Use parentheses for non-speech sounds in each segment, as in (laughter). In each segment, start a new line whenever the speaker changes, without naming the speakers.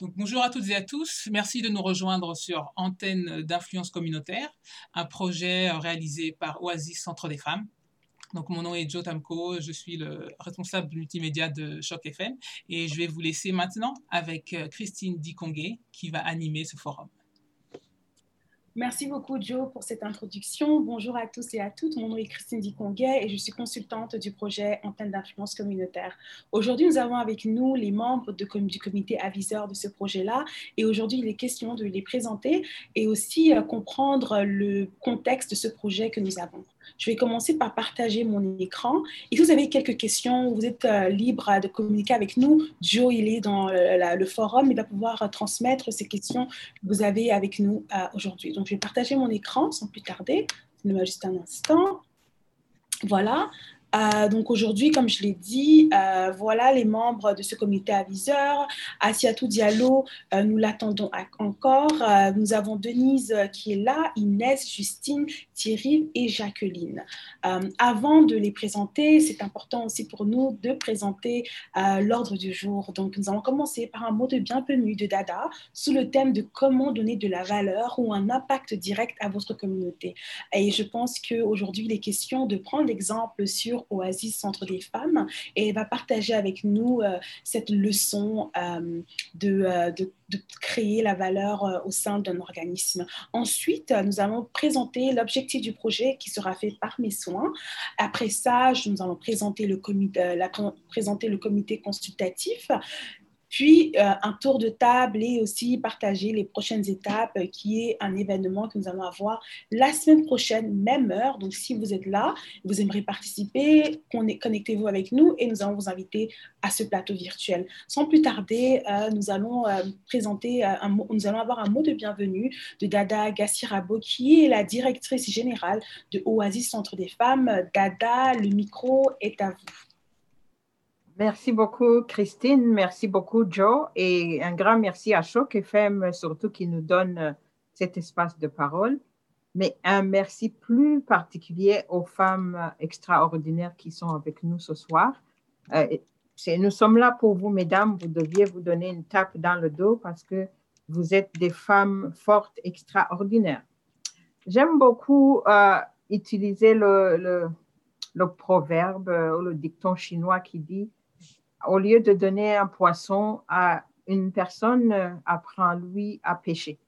Bonjour à toutes et à tous. Merci de nous rejoindre sur Antenne d'influence communautaire, un projet réalisé par Oasis Centre des femmes. Donc, mon nom est Joe Tamko, je suis le responsable multimédia de Choc FM et je vais vous laisser maintenant avec euh, Christine Dikongue qui va animer ce forum.
Merci beaucoup, Joe, pour cette introduction. Bonjour à tous et à toutes. Mon nom est Christine Diconguet et je suis consultante du projet Antenne d'influence communautaire. Aujourd'hui, nous avons avec nous les membres du comité aviseur de ce projet-là. Et aujourd'hui, il est question de les présenter et aussi euh, comprendre le contexte de ce projet que nous avons. Je vais commencer par partager mon écran. Et si vous avez quelques questions, vous êtes euh, libre de communiquer avec nous. Joe, il est dans le, le forum. Il va pouvoir euh, transmettre ces questions que vous avez avec nous aujourd'hui. Donc, je vais partager mon écran sans plus tarder. Donnez-moi juste un instant. Voilà. Euh, donc aujourd'hui, comme je l'ai dit, euh, voilà les membres de ce comité aviseur. Asiatou Diallo, euh, nous l'attendons encore. nous avons Denise qui est là, Inès, Justine, Thierry et Jacqueline. avant de les présenter, c'est important aussi pour nous de présenter l'ordre du jour. Donc nous allons commencer par un mot de bienvenue de Dada sous le thème de comment donner de la valeur ou un impact direct à votre communauté. Et je pense qu'aujourd'hui, il est question de prendre l'exemple sur Oasis Centre des femmes et va partager avec nous euh, cette leçon euh, euh, de, de, créer la valeur au sein d'un organisme. Ensuite, nous allons présenter l'objectif du projet qui sera fait par mes soins. Après ça, nous allons présenter le comité, présenter le comité consultatif puis euh, un tour de table et aussi partager les prochaines étapes, euh, qui est un événement que nous allons avoir la semaine prochaine, même heure. Donc si vous êtes là, vous aimeriez participer, connectez-vous avec nous et nous allons vous inviter à ce plateau virtuel. Sans plus tarder, euh, nous allons présenter un nous allons avoir un mot de bienvenue de Dada Gassirabo, qui est la directrice générale de Oasis Centre des Femmes. Dada, le micro est à vous.
Merci beaucoup, Christine. Merci beaucoup, Joe. Et un grand merci à Choc FM, surtout qui nous donne euh, cet espace de parole. Mais un merci plus particulier aux femmes extraordinaires qui sont avec nous ce soir. Euh, nous sommes là pour vous, mesdames. Vous deviez vous donner une tape dans le dos parce que vous êtes des femmes fortes, extraordinaires. J'aime beaucoup euh, utiliser le, proverbe ou le dicton chinois qui dit au lieu de donner un poisson à une personne, euh, apprends-lui à pêcher.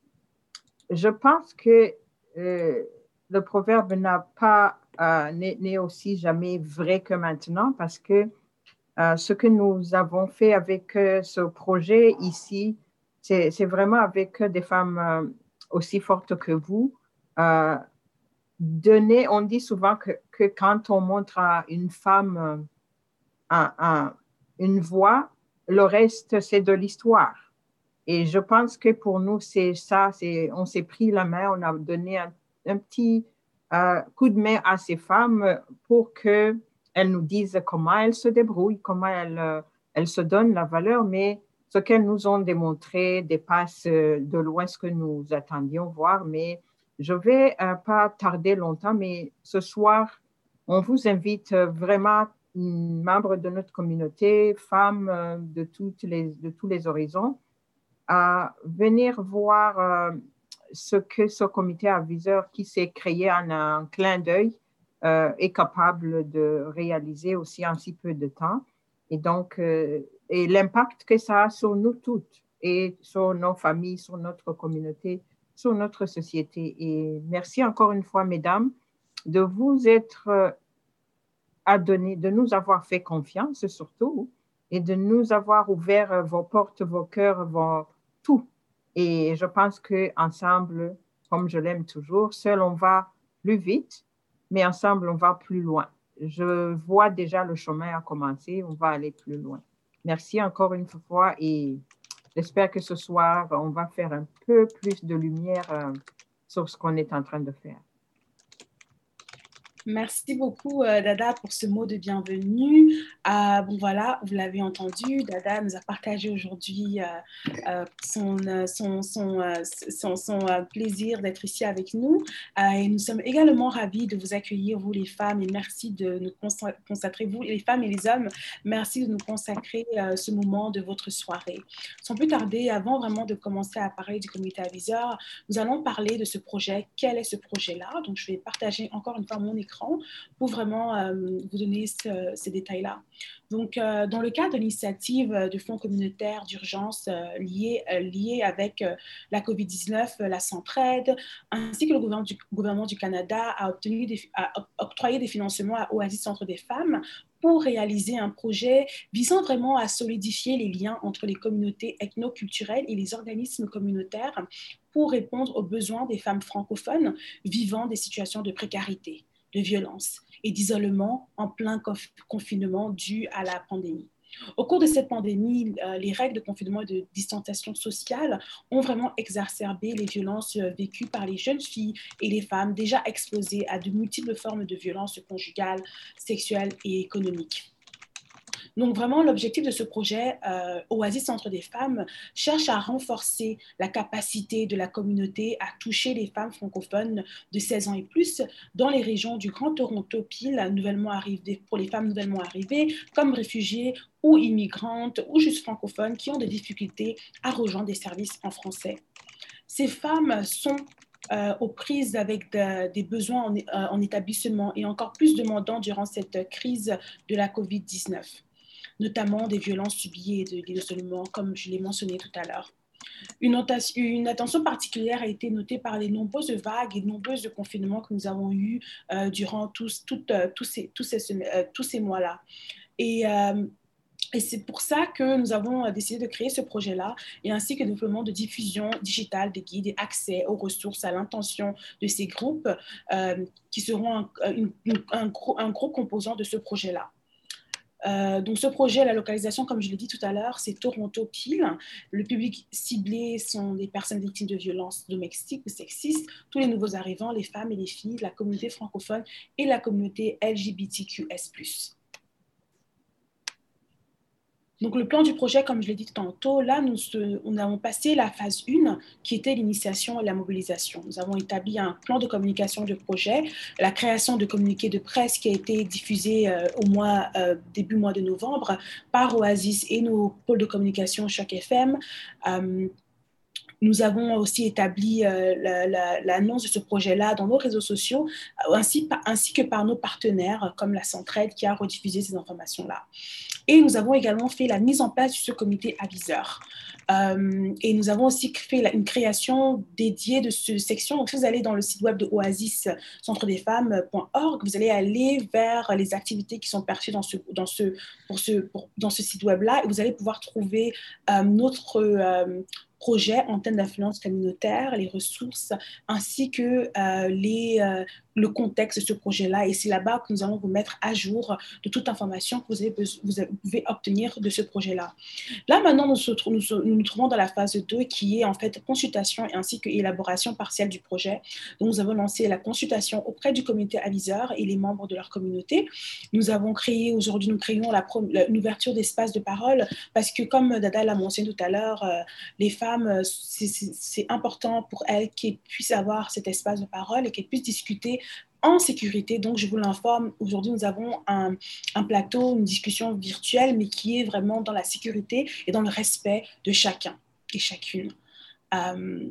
Je pense que euh, le proverbe n'a pas euh, n'est aussi jamais vrai que maintenant parce que ce que nous avons fait avec ce projet ici, c'est vraiment avec des femmes aussi fortes que vous. donner, on dit souvent que, quand on montre à une femme un, une voix, le reste, c'est de l'histoire. Et je pense que pour nous, c'est ça, c'est, on s'est pris la main, on a donné un, petit euh, coup de main à ces femmes pour qu'elles nous disent comment elles se débrouillent, comment elles, euh, elles se donnent la valeur, mais ce qu'elles nous ont démontré dépasse euh, de loin ce que nous attendions voir. Mais je vais pas tarder longtemps, mais ce soir, on vous invite vraiment membres de notre communauté, femmes euh, de, tous les horizons, à venir voir euh, ce que ce comité aviseur qui s'est créé en un clin d'œil euh, est capable de réaliser aussi en si peu de temps. Et donc, et l'impact que ça a sur nous toutes et sur nos familles, sur notre communauté, sur notre société. Et merci encore une fois, mesdames, de vous être donné, de nous avoir fait confiance surtout et de nous avoir ouvert vos portes, vos cœurs, vos tout. Et je pense que ensemble, comme je l'aime toujours, seul on va plus vite, mais ensemble on va plus loin. Je vois déjà le chemin à commencer, on va aller plus loin. Merci encore une fois et j'espère que ce soir, on va faire un peu plus de lumière euh, sur ce qu'on est en train de faire.
Merci beaucoup, euh, Dada, pour ce mot de bienvenue. Euh, bon, voilà, vous l'avez entendu, Dada nous a partagé aujourd'hui euh, son, plaisir d'être ici avec nous. et nous sommes également ravis de vous accueillir, vous les femmes, et merci de nous consacrer, vous les femmes et les hommes, merci de nous consacrer ce moment de votre soirée. Sans plus tarder, avant vraiment de commencer à parler du comité aviseur, nous allons parler de ce projet. Quel est ce projet-là? Donc, je vais partager encore une fois mon écran pour vraiment euh, vous donner ces détails-là. Donc, euh, dans le cadre de l'initiative du Fonds communautaire d'urgence euh, lié, avec la COVID-19, la Centraide, ainsi que le gouvernement du, gouvernement du Canada a, obtenu a octroyé des financements à Oasis Centre des femmes pour réaliser un projet visant vraiment à solidifier les liens entre les communautés ethno-culturelles et les organismes communautaires pour répondre aux besoins des femmes francophones vivant des situations de précarité de violence et d'isolement en plein confinement dû à la pandémie. Au cours de cette pandémie, euh, les règles de confinement et de distanciation sociale ont vraiment exacerbé les violences euh, vécues par les jeunes filles et les femmes déjà exposées à de multiples formes de violences conjugales, sexuelles et économiques. Donc vraiment, l'objectif de ce projet, euh, Oasis Centre des femmes, cherche à renforcer la capacité de la communauté à toucher les femmes francophones de 16 ans et plus dans les régions du Grand Toronto, pile, nouvellement arrivées, pour les femmes nouvellement arrivées, comme réfugiées ou immigrantes ou juste francophones qui ont des difficultés à rejoindre des services en français. Ces femmes sont euh, aux prises avec des besoins en, euh, en, établissement et encore plus demandants durant cette crise de la COVID-19 notamment des violences subies et de l'isolement, comme je l'ai mentionné tout à l'heure. Une, attention particulière a été notée par les nombreuses vagues et nombreuses confinements que nous avons eus euh, durant tous, euh, ces, ces, euh, mois-là. Et, c'est pour ça que nous avons décidé de créer ce projet-là, et ainsi que le développement de diffusion digitale des guides et accès aux ressources à l'intention de ces groupes qui seront un, un gros composant de ce projet-là. Euh, donc, ce projet, la localisation, comme je l'ai dit tout à l'heure, c'est Toronto Pile. Le public ciblé sont des personnes victimes de violences domestiques ou sexistes, tous les nouveaux arrivants, les femmes et les filles, la communauté francophone et la communauté LGBTQS. Donc, le plan du projet, comme je l'ai dit tantôt, là, nous, on avons passé la phase 1, qui était l'initiation et la mobilisation. Nous avons établi un plan de communication de projet, la création de communiqués de presse qui a été diffusé euh, au mois, euh, début mois de novembre par Oasis et nos pôles de communication Choc FM. Euh, nous avons aussi établi l'annonce de ce projet-là dans nos réseaux sociaux, ainsi, ainsi que par nos partenaires comme la Centraide qui a rediffusé ces informations-là. Et nous avons également fait la mise en place de ce comité aviseur. Euh, et nous avons aussi fait une création dédiée de cette section. Donc, si vous allez dans le site web de Oasis, centre des femmes.org, vous allez aller vers les activités qui sont perçues dans ce, site web-là et vous allez pouvoir trouver euh, notre euh, projet antenne d'influence communautaire, les ressources, ainsi que les, le contexte de ce projet-là. Et c'est là-bas que nous allons vous mettre à jour de toute information que vous, avez, vous pouvez obtenir de ce projet-là. Là, maintenant, nous nous, trouvons dans la phase 2 qui est en fait consultation ainsi que élaboration partielle du projet. Donc, nous avons lancé la consultation auprès du comité aviseur et les membres de leur communauté. Nous avons créé, aujourd'hui, nous créons la, une ouverture d'espace de parole parce que, comme Dada l'a mentionné tout à l'heure, euh, les femmes, euh, c'est important pour elles qu'elles puissent avoir cet espace de parole et qu'elles puissent discuter en sécurité. Donc, je vous l'informe, aujourd'hui, nous avons un, plateau, une discussion virtuelle, mais qui est vraiment dans la sécurité et dans le respect de chacun et chacune. Euh,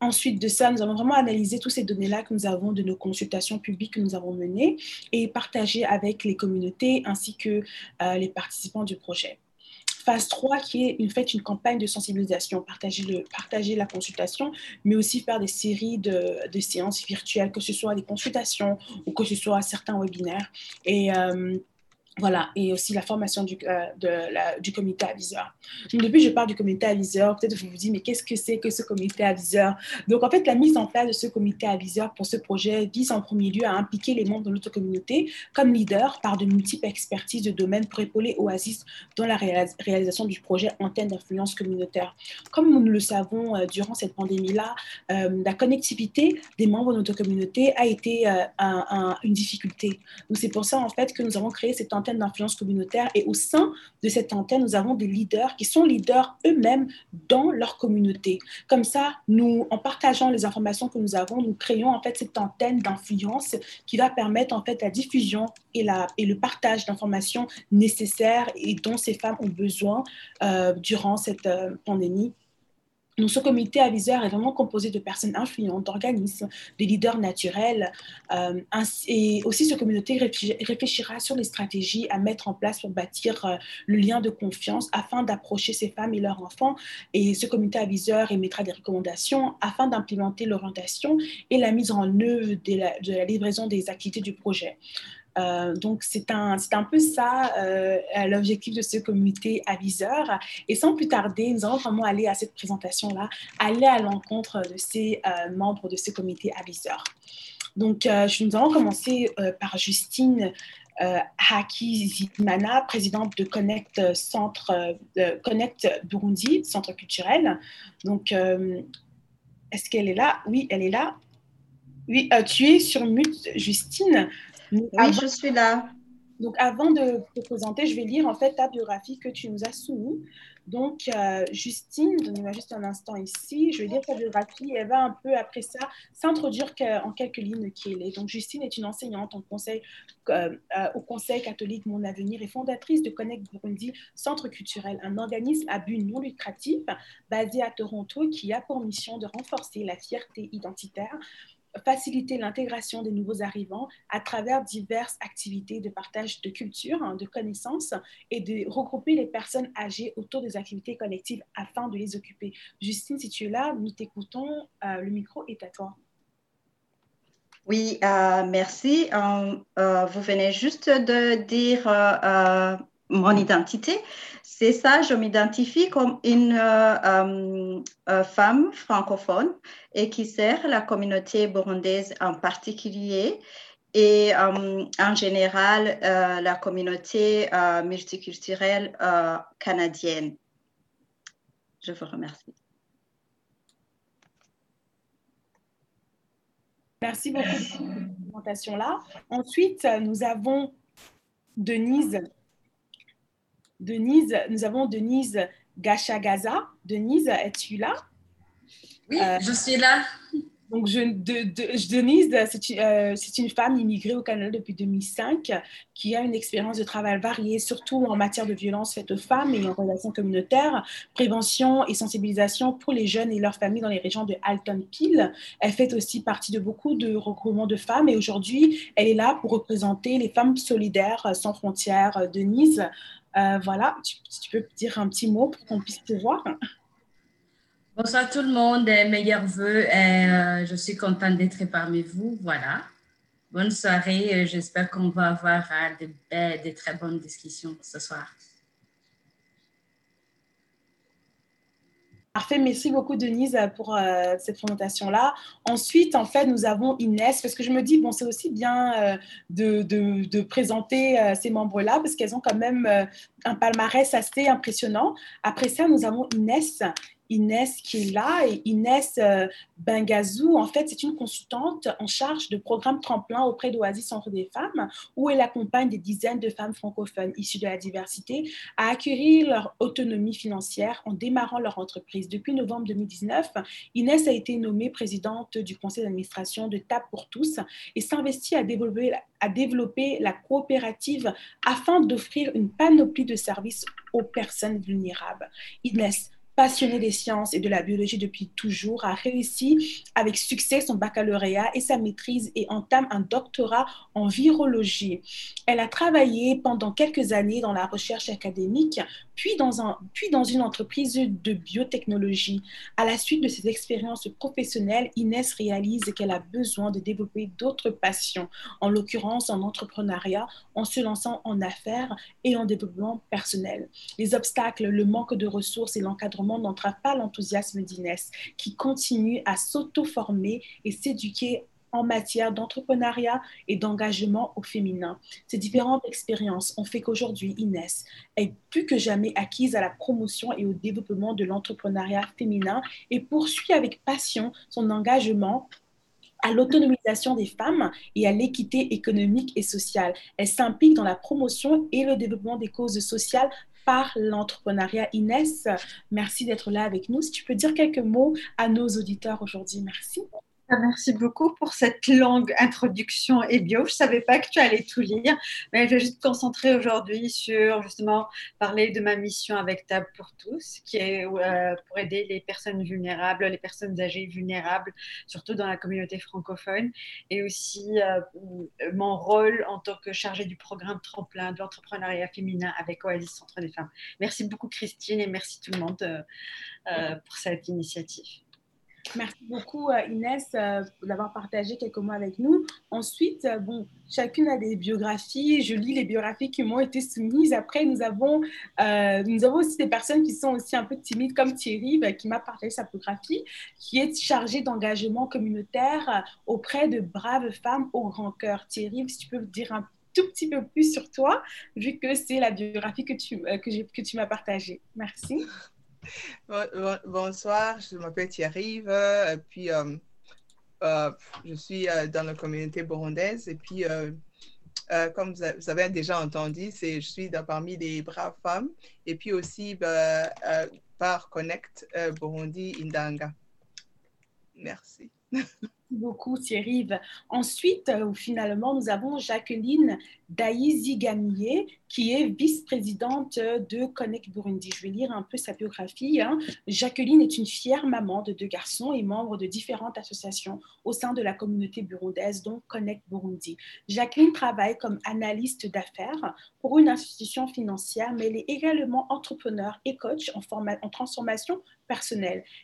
ensuite de ça, nous avons vraiment analysé toutes ces données-là que nous avons de nos consultations publiques que nous avons menées et partagées avec les communautés ainsi que euh, les participants du projet. Phase 3, qui est une, fait une campagne de sensibilisation, partager, la consultation, mais aussi faire des séries de, de, séances virtuelles, que ce soit des consultations ou que ce soit certains webinaires. Et euh, Voilà, et aussi la formation du, euh, du comité aviseur. Donc, depuis, je parle du comité aviseur. Peut-être vous vous dites, mais qu'est-ce que c'est que ce comité aviseur? Donc, en fait, la mise en place de ce comité aviseur pour ce projet vise en premier lieu à impliquer les membres de notre communauté comme leaders par de multiples expertises de domaine pour épauler Oasis dans la réalisation du projet antenne d'influence communautaire. Comme nous le savons, euh, durant cette pandémie-là, euh, la connectivité des membres de notre communauté a été une difficulté. Donc, c'est pour ça, en fait, que nous avons créé cette antenne d'influence communautaire et au sein de cette antenne, nous avons des leaders qui sont leaders eux-mêmes dans leur communauté. Comme ça, nous, en partageant les informations que nous avons, nous créons en fait cette antenne d'influence qui va permettre en fait la diffusion et, la, et le partage d'informations nécessaires et dont ces femmes ont besoin euh, durant cette euh, pandémie donc, ce comité aviseur est vraiment composé de personnes influentes, d'organismes, de leaders naturels. Euh, et aussi, ce communauté réfléchira sur les stratégies à mettre en place pour bâtir euh, le lien de confiance afin d'approcher ces femmes et leurs enfants. Et ce comité aviseur émettra des recommandations afin d'implémenter l'orientation et la mise en œuvre de la livraison des activités du projet. Euh, donc, c'est un, un peu ça euh, l'objectif de ce comité aviseur. Et sans plus tarder, nous allons vraiment aller à cette présentation-là, aller à l'encontre de ces euh, membres de ce comité aviseur. Donc, nous allons commencer par Justine Haki Zimana, présidente de Connect, Connect Burundi, Centre culturel. Donc, est-ce qu'elle est là? Oui, elle est là. Oui, tu es sur mute, Justine.
Oui, je suis là.
Donc, avant de te présenter, je vais lire en fait ta biographie que tu nous as soumise. Donc, euh, Justine, donnez-moi juste un instant ici. Je vais lire ta biographie. Elle va un peu après ça s'introduire en quelques lignes qui est. Donc, Justine est une enseignante en conseil, euh, euh, au Conseil catholique Mon Avenir et fondatrice de Connect Burundi, centre culturel, un organisme à but non lucratif basé à Toronto qui a pour mission de renforcer la fierté identitaire faciliter l'intégration des nouveaux arrivants à travers diverses activités de partage de culture, hein, de connaissances et de regrouper les personnes âgées autour des activités collectives afin de les occuper. Justine, si tu es là, nous t'écoutons. Euh, le micro est à toi.
Oui, euh, merci. Euh, vous venez juste de dire mon identité. C'est ça, je m'identifie comme une euh, euh, femme francophone et qui sert la communauté burundaise en particulier et euh, en général la communauté multiculturelle canadienne. Je vous remercie.
Merci beaucoup pour cette présentation-là. Ensuite, nous avons Denise Denise, nous avons Denise Gachagaza. Denise, es-tu là?
Oui, euh, je suis là.
Donc, je, Denise, euh, c'est une, femme immigrée au Canada depuis 2005 qui a une expérience de travail variée, surtout en matière de violence faite aux femmes et en relations communautaires, prévention et sensibilisation pour les jeunes et leurs familles dans les régions de Alton Peel. Elle fait aussi partie de beaucoup de regroupements de femmes et aujourd'hui, elle est là pour représenter les femmes solidaires sans frontières. Denise, euh, voilà, tu, peux dire un petit mot pour qu'on puisse te voir.
Bonsoir tout le monde, meilleurs voeux. Euh, je suis contente d'être parmi vous. Voilà. Bonne soirée. J'espère qu'on va avoir euh, de, très bonnes discussions ce soir.
Parfait, merci beaucoup Denise pour euh, cette présentation-là. Ensuite, en fait, nous avons Inès, parce que je me dis, bon, c'est aussi bien euh, de, de, présenter euh, ces membres-là, parce qu'elles ont quand même un palmarès assez impressionnant. Après ça, nous avons Inès. Inès qui est là. Et Inès euh, Bengazou, en fait, c'est une consultante en charge de programmes tremplin auprès d'Oasis Centre des femmes, où elle accompagne des dizaines de femmes francophones issues de la diversité à acquérir leur autonomie financière en démarrant leur entreprise. Depuis novembre 2019, Inès a été nommée présidente du conseil d'administration de TAP pour tous et s'investit à développer, à développer la coopérative afin d'offrir une panoplie de services aux personnes vulnérables. Inès, passionnée des sciences et de la biologie depuis toujours, a réussi avec succès son baccalauréat et sa maîtrise et entame un doctorat en virologie. Elle a travaillé pendant quelques années dans la recherche académique, puis dans, un, puis dans une entreprise de biotechnologie. À la suite de ses expériences professionnelles, Inès réalise qu'elle a besoin de développer d'autres passions, en l'occurrence en entrepreneuriat, en se lançant en affaires et en développement personnel. Les obstacles, le manque de ressources et l'encadrement n'entravent pas l'enthousiasme d'Inès, qui continue à s'auto-former et s'éduquer en matière d'entrepreneuriat et d'engagement au féminin. Ces différentes expériences ont fait qu'aujourd'hui, Inès est plus que jamais acquise à la promotion et au développement de l'entrepreneuriat féminin et poursuit avec passion son engagement à l'autonomisation des femmes et à l'équité économique et sociale. Elle s'implique dans la promotion et le développement des causes sociales par l'entrepreneuriat. Inès, merci d'être là avec nous. Si tu peux dire quelques mots à nos auditeurs aujourd'hui, merci.
Ah, merci beaucoup pour cette longue introduction et bio. Je ne savais pas que tu allais tout lire, mais je vais juste me concentrer aujourd'hui sur justement parler de ma mission avec Table pour tous, qui est euh, pour aider les personnes vulnérables, les personnes âgées vulnérables, surtout dans la communauté francophone, et aussi euh, mon rôle en tant que chargée du programme tremplin de l'entrepreneuriat féminin avec Oasis Centre des Femmes. Merci beaucoup Christine et merci tout le monde euh, pour cette initiative.
Merci beaucoup euh, Inès euh, d'avoir partagé quelques mots avec nous. Ensuite, euh, bon, chacune a des biographies. Je lis les biographies qui m'ont été soumises. Après, nous avons, nous avons aussi des personnes qui sont aussi un peu timides, comme Thierry, bah, qui m'a partagé sa biographie, qui est chargée d'engagement communautaire auprès de braves femmes au grand cœur. Thierry, si tu peux dire un tout petit peu plus sur toi, vu que c'est la biographie que tu, que tu m'as partagée. Merci.
Bonsoir, je m'appelle Thierry, et euh, puis euh, euh, je suis dans la communauté burundaise et puis comme vous avez déjà entendu, je suis parmi les braves femmes et puis aussi bah, par Connect Burundi Indanga. Merci. (laughs)
beaucoup Thierry. Ensuite, finalement, nous avons Jacqueline Daïzi Gamier, qui est vice-présidente de Connect Burundi. Je vais lire un peu sa biographie. Hein. Jacqueline est une fière maman de deux garçons et membre de différentes associations au sein de la communauté burundaise, dont Connect Burundi. Jacqueline travaille comme analyste d'affaires pour une institution financière, mais elle est également entrepreneur et coach en, en transformation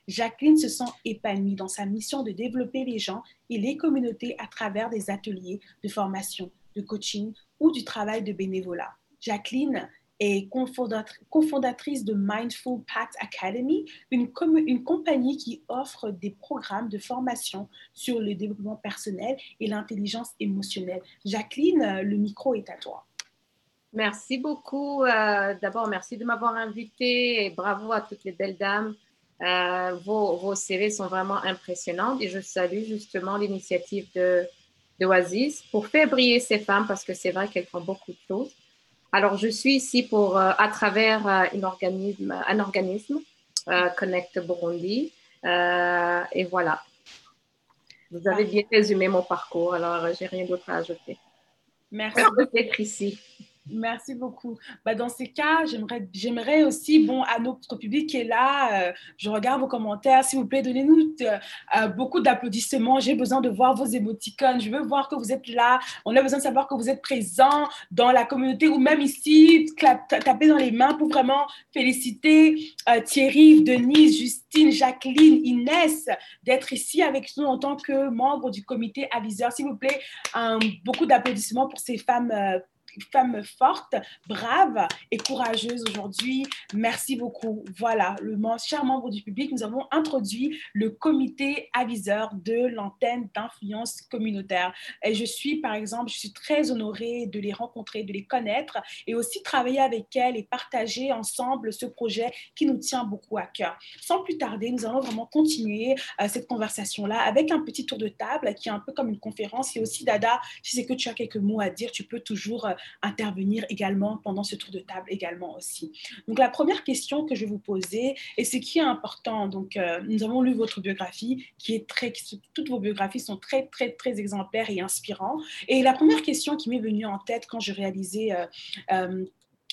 Jacqueline se sent épanouie dans sa mission de développer les gens et les communautés à travers des ateliers de formation, de coaching ou du travail de bénévolat. Jacqueline est cofondatrice de Mindful Path Academy, une, une, compagnie qui offre des programmes de formation sur le développement personnel et l'intelligence émotionnelle. Jacqueline, le micro est à toi.
Merci beaucoup. Euh, d'abord, merci de m'avoir invitée et bravo à toutes les belles dames. Euh, vos, vos, CV sont vraiment impressionnants et je salue justement l'initiative de, de Oasis pour faire briller ces femmes parce que c'est vrai qu'elles font beaucoup de choses. Alors, je suis ici pour, euh, à travers euh, un organisme, un organisme euh, Connect Burundi. et voilà. Vous avez bien résumé mon parcours, alors j'ai rien d'autre à ajouter.
Merci
d'être ici.
Merci beaucoup. Bah, dans ces cas, j'aimerais aussi, bon, à notre public qui est là, euh, je regarde vos commentaires, s'il vous plaît, donnez-nous euh, euh, beaucoup d'applaudissements. J'ai besoin de voir vos émoticônes. Je veux voir que vous êtes là. On a besoin de savoir que vous êtes présent dans la communauté ou même ici, taper dans les mains pour vraiment féliciter Thierry, Denise, Justine, Jacqueline, Inès d'être ici avec nous en tant que membre du comité aviseur. S'il vous plaît, beaucoup d'applaudissements pour ces femmes femme forte, brave et courageuse aujourd'hui. Merci beaucoup. Voilà, le cher membre du public, nous avons introduit le comité aviseur de l'antenne d'influence communautaire. Je suis, par exemple, je suis très honorée de les rencontrer, de les connaître et aussi travailler avec elles et partager ensemble ce projet qui nous tient beaucoup à cœur. Sans plus tarder, nous allons vraiment continuer euh, cette conversation-là avec un petit tour de table qui est un peu comme une conférence. Et aussi, Dada, si c'est que tu as quelques mots à dire, tu peux toujours euh, intervenir également pendant ce tour de table également aussi. Donc la première question que je vais vous poser, et ce qui est important, donc euh, nous avons lu votre biographie, qui est très, toutes vos biographies sont très, très, très exemplaires et inspirantes. Et la première question qui m'est venue en tête quand je réalisais euh, euh,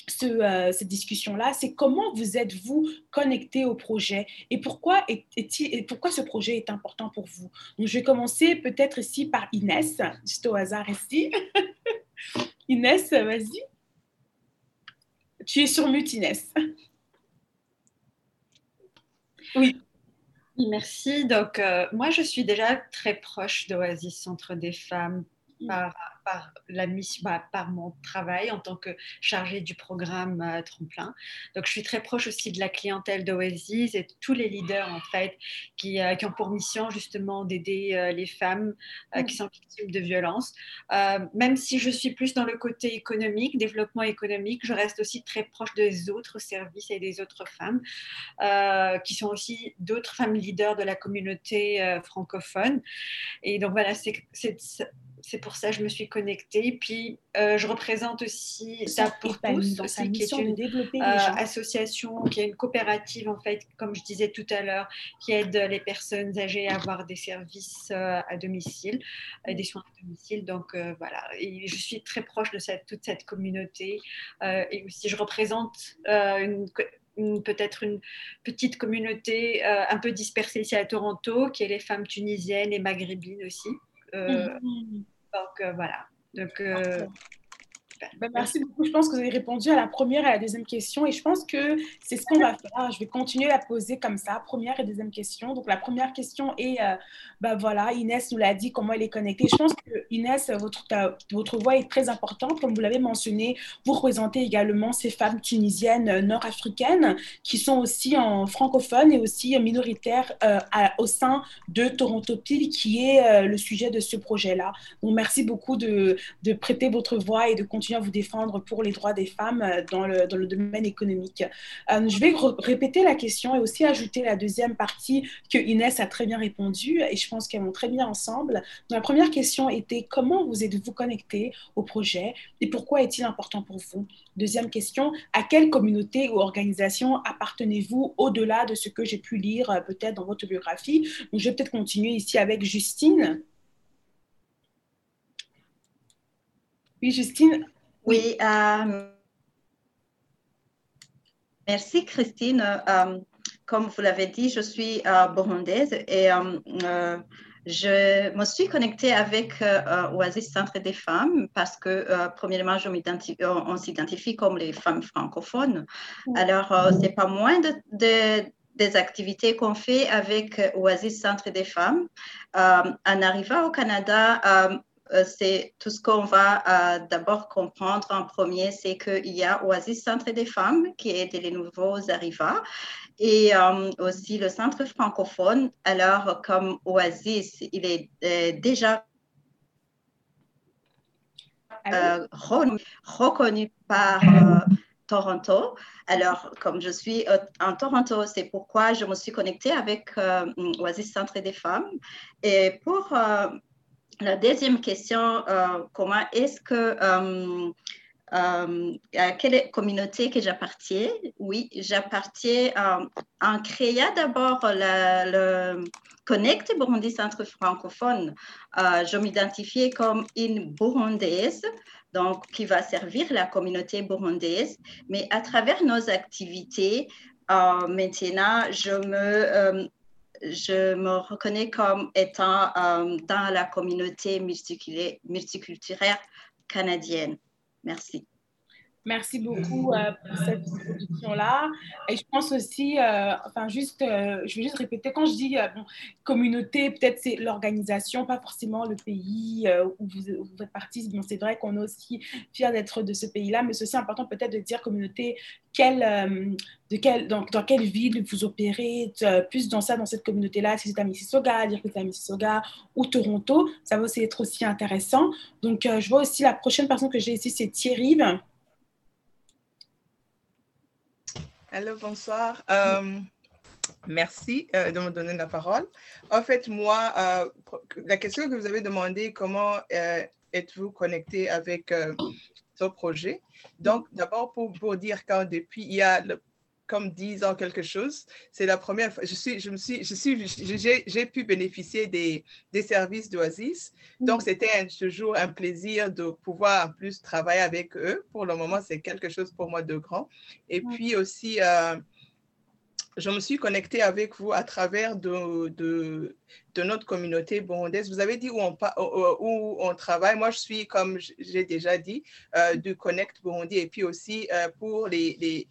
ce, cette discussion-là, c'est comment vous êtes-vous connecté au projet et pourquoi, est, et pourquoi ce projet est important pour vous? Donc, je vais commencer peut-être ici par Inès, juste au hasard ici. (laughs) Inès, vas-y. Tu es sur mute, Inès. (laughs) Oui.
Merci. Donc, euh, moi, je suis déjà très proche d'Oasis Centre des Femmes mm. par par, la mission, bah, par mon travail en tant que chargée du programme euh, Tremplin. Donc, je suis très proche aussi de la clientèle d'Oasis et de tous les leaders, en fait, qui, euh, qui ont pour mission justement d'aider euh, les femmes euh, qui sont victimes de violences. Même si je suis plus dans le côté économique, développement économique, je reste aussi très proche des autres services et des autres femmes qui sont aussi d'autres femmes leaders de la communauté francophone. Et donc, voilà, c'est c'est pour ça que je me suis connectée. Puis, euh, je représente aussi Ça pour tous, aussi, qui est une euh, association, qui est une coopérative, en fait, comme je disais tout à l'heure, qui aide les personnes âgées à avoir des services euh, à domicile, des soins à domicile. Donc, voilà. Et je suis très proche de cette, toute cette communauté. Et aussi, je représente une peut-être une petite communauté euh, un peu dispersée ici à Toronto, qui est les femmes tunisiennes et maghrébines aussi. Euh,
Mhm.
Donc euh, voilà. Donc, euh,
Ben, merci beaucoup. Je pense que vous avez répondu à la première et à la deuxième question. Et je pense que c'est ce qu'on va faire. Je vais continuer à poser comme ça, première et deuxième question. Donc, la première question est, euh, ben voilà, Inès nous l'a dit, comment elle est connectée. Je pense que Inès, votre, votre voix est très importante. Comme vous l'avez mentionné, vous représentez également ces femmes tunisiennes euh, nord-africaines qui sont aussi en francophone et aussi minoritaires euh, au sein de Toronto Pile, qui est le sujet de ce projet-là. Donc, merci beaucoup de prêter votre voix et de continuer à vous défendre pour les droits des femmes euh, dans le, dans le domaine économique. Euh, je vais répéter la question et aussi ajouter la deuxième partie que Inès a très bien répondu et je pense qu'elles vont très bien ensemble. Donc, la première question était comment vous êtes-vous connecté au projet et pourquoi est-il important pour vous? Deuxième question, à quelle communauté ou organisation appartenez-vous au-delà de ce que j'ai pu lire euh, peut-être dans votre biographie? Donc, je vais peut-être continuer ici avec Justine. Oui, Justine,
Oui, euh, merci Christine. Euh, comme vous l'avez dit, je suis euh, burundaise et euh, je me suis connectée avec Oasis Centre des femmes parce que, premièrement, je on, s'identifie comme les femmes francophones. Alors, c'est pas moins de, de- des activités qu'on fait avec Oasis Centre des femmes. Euh, en arrivant au Canada, euh, c'est tout ce qu'on va euh, d'abord comprendre en premier, c'est qu'il y a Oasis Centre des femmes qui aide les nouveaux arrivants et euh, aussi le centre francophone. Alors, comme Oasis, il est euh, déjà euh, re- reconnu par euh, Toronto. Alors, comme je suis euh, en Toronto, c'est pourquoi je me suis connectée avec euh, Oasis Centre des femmes. Et pour euh, la deuxième question, euh, comment est-ce que, euh, euh, à quelle communauté que j'appartiens? Oui, j'appartiens en créant d'abord le Connect Burundi Centre francophone. Je m'identifiais comme une Burundaise, donc qui va servir la communauté burundaise. Mais à travers nos activités, maintenant, je me, je me reconnais comme étant euh, dans la communauté multiculturelle canadienne. Merci.
Merci beaucoup euh, pour cette introduction-là. Et je pense aussi, euh, enfin juste, euh, je vais juste répéter, quand je dis bon, communauté, peut-être c'est l'organisation, pas forcément le pays où, vous, où vous faites partie. Bon, c'est vrai qu'on est aussi fiers d'être de ce pays-là, mais c'est aussi important peut-être de dire communauté, quelle, de quelle, dans, dans quelle ville vous opérez, plus dans ça, dans cette communauté-là, si c'est à Mississauga, dire que c'est à Mississauga ou Toronto, ça va aussi être aussi intéressant. Donc, je vois aussi la prochaine personne que j'ai ici, c'est Thierry.
Allô, bonsoir. Euh, merci euh, de me donner la parole. En fait, moi, euh, la question que vous avez demandé, comment êtes-vous connecté avec ce projet? Donc, d'abord, pour, pour dire quand depuis, il y a le- comme 10 ans quelque chose, c'est la première fois, je suis, je me suis, je suis, j'ai, pu bénéficier des, des services d'Oasis. Donc, c'était toujours un plaisir de pouvoir en plus travailler avec eux. Pour le moment, c'est quelque chose pour moi de grand. Et puis aussi, euh, je me suis connectée avec vous à travers de, notre communauté burundaise. Vous avez dit où on, travaille. Moi, je suis, comme j'ai déjà dit, euh, du Connect Burundi et puis aussi euh, pour les,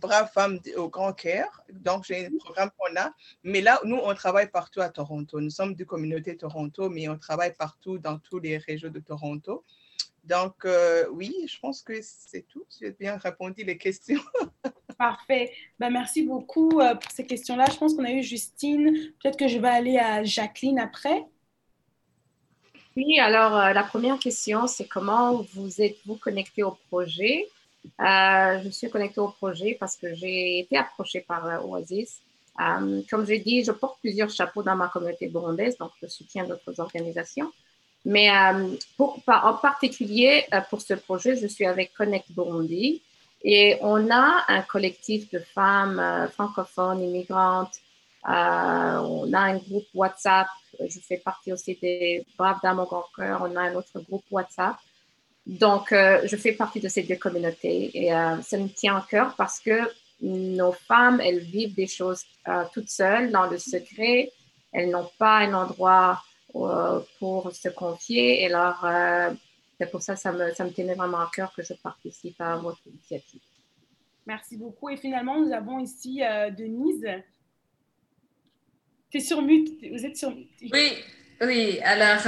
braves femmes au Grand Caire. Donc, j'ai un programme qu'on a. Mais là, nous, on travaille partout à Toronto. Nous sommes du communauté Toronto, mais on travaille partout dans tous les régions de Toronto. Donc, euh, oui, je pense que c'est tout. J'ai bien répondu les questions. (laughs)
Parfait. Ben, merci beaucoup euh, pour ces questions-là. Je pense qu'on a eu Justine. Peut-être que je vais aller à Jacqueline après.
Oui, alors euh, la première question, c'est comment vous êtes-vous connecté au projet? Je suis connectée au projet parce que j'ai été approchée par Oasis. comme j'ai dit, je porte plusieurs chapeaux dans ma communauté burundaise, donc je soutiens d'autres organisations. Mais euh, pour, en particulier, euh, pour ce projet, je suis avec Connect Burundi et on a un collectif de femmes euh, francophones, immigrantes. on a un groupe WhatsApp. Je fais partie aussi des Braves Dames au Grand Cœur. On a un autre groupe WhatsApp. Donc, je fais partie de ces deux communautés et ça me tient à cœur parce que nos femmes, elles vivent des choses toutes seules, dans le secret. Elles n'ont pas un endroit euh, pour se confier. Et alors, euh, c'est pour ça que ça me, ça me tenait vraiment à cœur que je participe à votre initiative.
Merci beaucoup. Et finalement, nous avons ici euh, Denise. Tu es sur mute. Vous êtes sur
Oui, oui. Alors,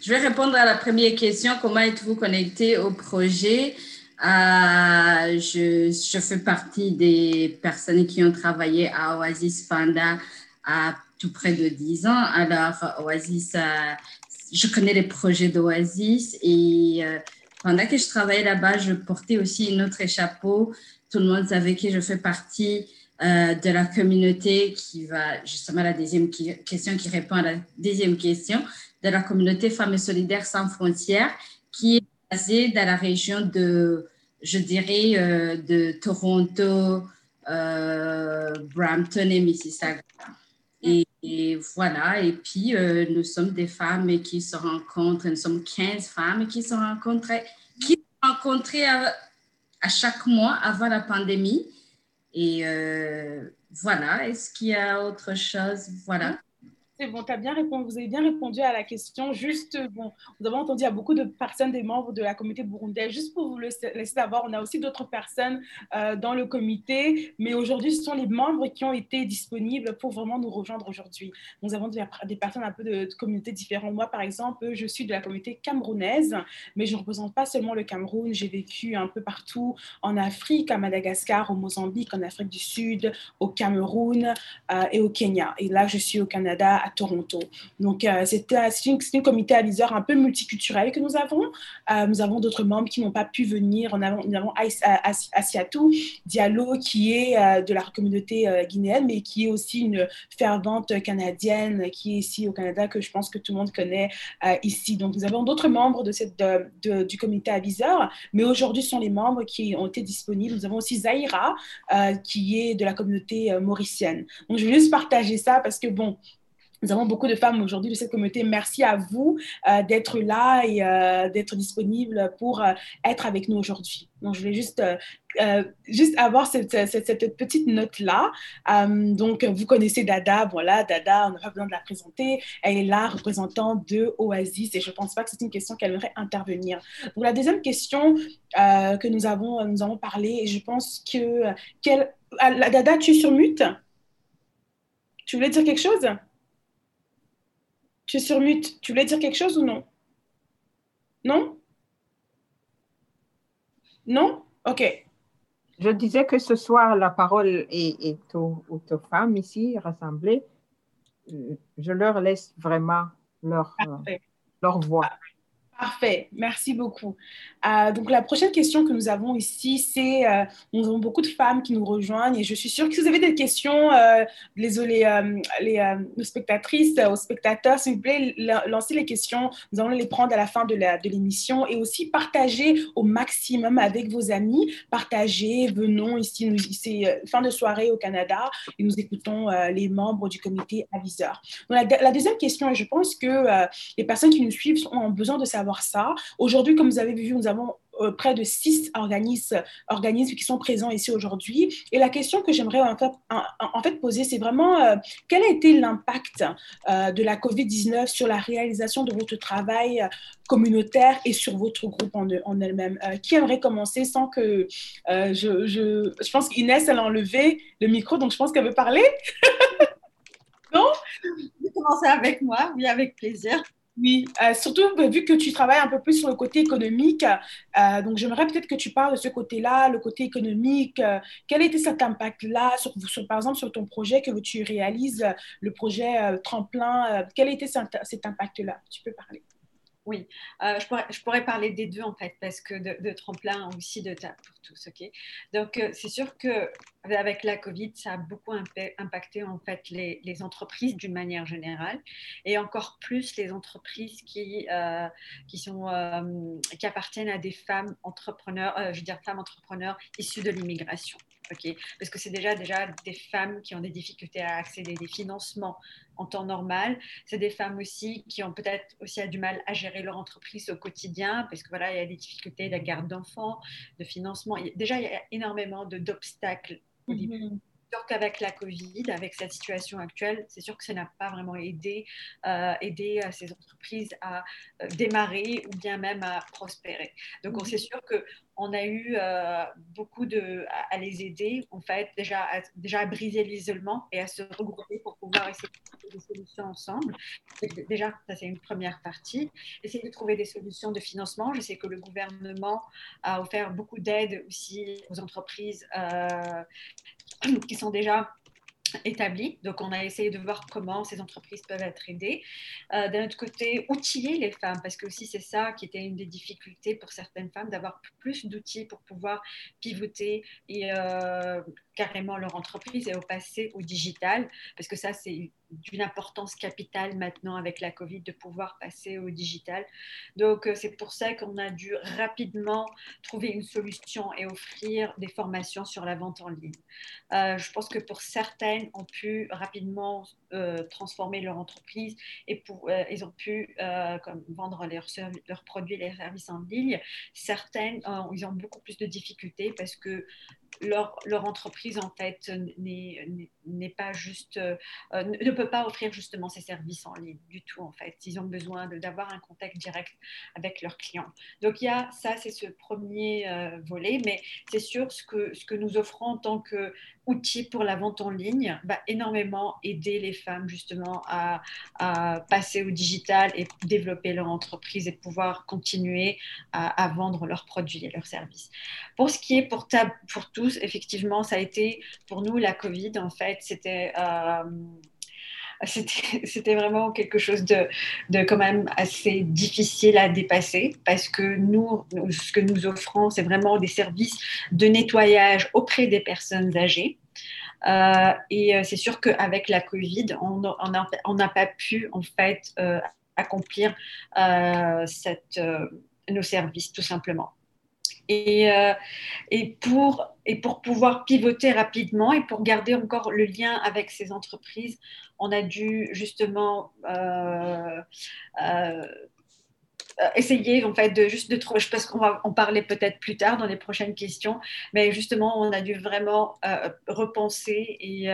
je vais répondre à la première question. Comment êtes-vous connecté au projet? je, je, fais partie des personnes qui ont travaillé à Oasis Panda à tout près de 10 ans. Alors, Oasis, je connais les projets d'Oasis et euh, pendant que je travaillais là-bas, je portais aussi une autre chapeau. Tout le monde savait que je fais partie euh, de la communauté qui va justement la deuxième question, qui répond à la deuxième question, de la communauté Femmes et Solidaires sans frontières, qui est basée dans la région de, je dirais, euh, de Toronto, Brampton et Mississauga. Et, voilà, et puis euh, nous sommes des femmes qui se rencontrent, nous sommes 15 femmes qui se rencontrent, qui se rencontraient à, chaque mois avant la pandémie. Et euh, voilà, est-ce qu'il y a autre chose? Voilà.
Bon, as bien répondu, vous avez bien répondu à la question. Juste, bon, nous avons entendu à beaucoup de personnes, des membres de la communauté burundaise. Juste pour vous laisser, savoir, on a aussi d'autres personnes euh, dans le comité, mais aujourd'hui, ce sont les membres qui ont été disponibles pour vraiment nous rejoindre aujourd'hui. Nous avons des, des, personnes un peu de, communautés différentes. Moi, par exemple, je suis de la communauté camerounaise, mais je ne représente pas seulement le Cameroun. J'ai vécu un peu partout en Afrique, à Madagascar, au Mozambique, en Afrique du Sud, au Cameroun euh, et au Kenya. Et là, je suis au Canada Toronto. Donc, euh, c'est un comité aviseur un peu multiculturel que nous avons. Euh, nous avons d'autres membres qui n'ont pas pu venir. On avons, nous avons Asiatou Diallo, qui est euh, de la communauté guinéenne, mais qui est aussi une fervente canadienne qui est ici au Canada, que je pense que tout le monde connaît ici. Donc, nous avons d'autres membres de cette, du comité aviseur, mais aujourd'hui, ce sont les membres qui ont été disponibles. Nous avons aussi Zaira, qui est de la communauté mauricienne. Donc, je vais juste partager ça parce que, bon, nous avons beaucoup de femmes aujourd'hui de cette communauté. Merci à vous euh, d'être là et euh, d'être disponible pour euh, être avec nous aujourd'hui. Donc, je voulais juste, juste avoir cette, cette, petite note-là. donc, vous connaissez Dada. Voilà, Dada, on n'a pas besoin de la présenter. Elle est là, représentante de Oasis et je ne pense pas que c'est une question qu'elle aimerait intervenir. Donc, la deuxième question que nous avons, nous avons parlé, je pense que... Quelle, Dada, tu es sur mute? Tu voulais dire quelque chose? Tu es sur mute. Tu voulais dire quelque chose ou non? Non? Non? Ok.
Je disais que ce soir, la parole est, aux, femmes ici rassemblées. Je leur laisse vraiment leur, euh, leur voix.
Parfait, merci beaucoup. Euh, donc la prochaine question que nous avons ici, c'est, euh, nous avons beaucoup de femmes qui nous rejoignent et je suis sûre que si vous avez des questions, euh, les, les, les, spectatrices, aux spectateurs, s'il vous plaît, lancez les questions. Nous allons les prendre à la fin de l'émission et aussi partagez au maximum avec vos amis. Partagez, venons ici, c'est fin de soirée au Canada et nous écoutons les membres du comité aviseur. La, la, deuxième question, et je pense que les personnes qui nous suivent ont besoin de savoir ça. Aujourd'hui, comme vous avez vu, nous avons près de six organismes, qui sont présents ici aujourd'hui. Et la question que j'aimerais en fait, poser, c'est vraiment quel a été l'impact de la COVID-19 sur la réalisation de votre travail communautaire et sur votre groupe en, elle-même? qui aimerait commencer sans que je, je, je pense qu'Inès, elle a enlevé le micro, donc je pense qu'elle veut parler. (laughs) non?
Vous commencez avec moi, oui, avec plaisir.
Oui, euh, surtout bah, vu que tu travailles un peu plus sur le côté économique, euh, donc j'aimerais peut-être que tu parles de ce côté-là, le côté économique. Euh, quel était cet impact-là, par exemple, sur ton projet que tu réalises, le projet Tremplin Quel était cet impact-là? Tu peux parler.
Oui, euh, je, pourrais, parler des deux en fait, parce que de, tremplin aussi de table pour tous, ok. Donc euh, c'est sûr que avec la Covid, ça a beaucoup impacté en fait les, les entreprises d'une manière générale, et encore plus les entreprises qui euh, qui sont qui appartiennent à des femmes entrepreneurs, je veux dire femmes entrepreneurs issues de l'immigration. Parce que c'est déjà, déjà des femmes qui ont des difficultés à accéder à des financements en temps normal. C'est des femmes aussi qui ont peut-être aussi du mal à gérer leur entreprise au quotidien parce que voilà, il y a des difficultés de garde d'enfants, de financement. Déjà, il y a énormément d'obstacles au début. Mhm. Sûr qu'avec la Covid, avec cette situation actuelle, c'est sûr que ça n'a pas vraiment aidé, euh, aider euh, ces entreprises à euh, démarrer ou bien même à prospérer. Donc, on mhm. sûr que on a eu euh, beaucoup de, à, les aider, en fait, déjà à, déjà à briser l'isolement et à se regrouper pour pouvoir essayer de trouver des solutions ensemble. Déjà, ça, c'est une première partie. Essayer de trouver des solutions de financement. Je sais que le gouvernement a offert beaucoup d'aide aussi aux entreprises euh, (clears throat) qui sont déjà établi. Donc, on a essayé de voir comment ces entreprises peuvent être aidées. Euh, d'un autre côté, outiller les femmes, parce que aussi c'est ça qui était une des difficultés pour certaines femmes, d'avoir plus d'outils pour pouvoir pivoter et euh, carrément leur entreprise et au passer au digital, parce que ça, c'est d'une importance capitale maintenant avec la Covid de pouvoir passer au digital. Donc, euh, c'est pour ça qu'on a dû rapidement trouver une solution et offrir des formations sur la vente en ligne. Euh, je pense que pour certaines, ont pu rapidement euh, transformer leur entreprise et pour, ils ont pu vendre leurs produits et leurs services en ligne. Certaines, ils ont beaucoup plus de difficultés parce que leur, entreprise en fait n'est pas juste euh, ne peut pas offrir justement ces services en ligne du tout en fait. Ils ont besoin d'avoir un contact direct avec leurs clients. Donc il y a ça c'est ce premier euh, volet mais c'est sûr ce que ce que nous offrons en tant que outil pour la vente en ligne va énormément aider les femmes justement à, à passer au digital et développer leur entreprise et pouvoir continuer à, vendre leurs produits et leurs services. Pour ce qui est pour, pour effectivement, ça a été pour nous la Covid, en fait, c'était. Euh, (laughs) c'était vraiment quelque chose de, quand même assez difficile à dépasser parce que nous, ce que nous offrons, c'est vraiment des services de nettoyage auprès des personnes âgées. Euh, et euh, c'est sûr qu'avec la Covid, on n'a pas pu en fait accomplir cette, nos services tout simplement. Et, euh, et pour pouvoir pivoter rapidement et pour garder encore le lien avec ces entreprises, on a dû justement euh, euh, essayer en fait de juste de trouver, je pense qu'on va en parler peut-être plus tard dans les prochaines questions, mais justement on a dû vraiment repenser et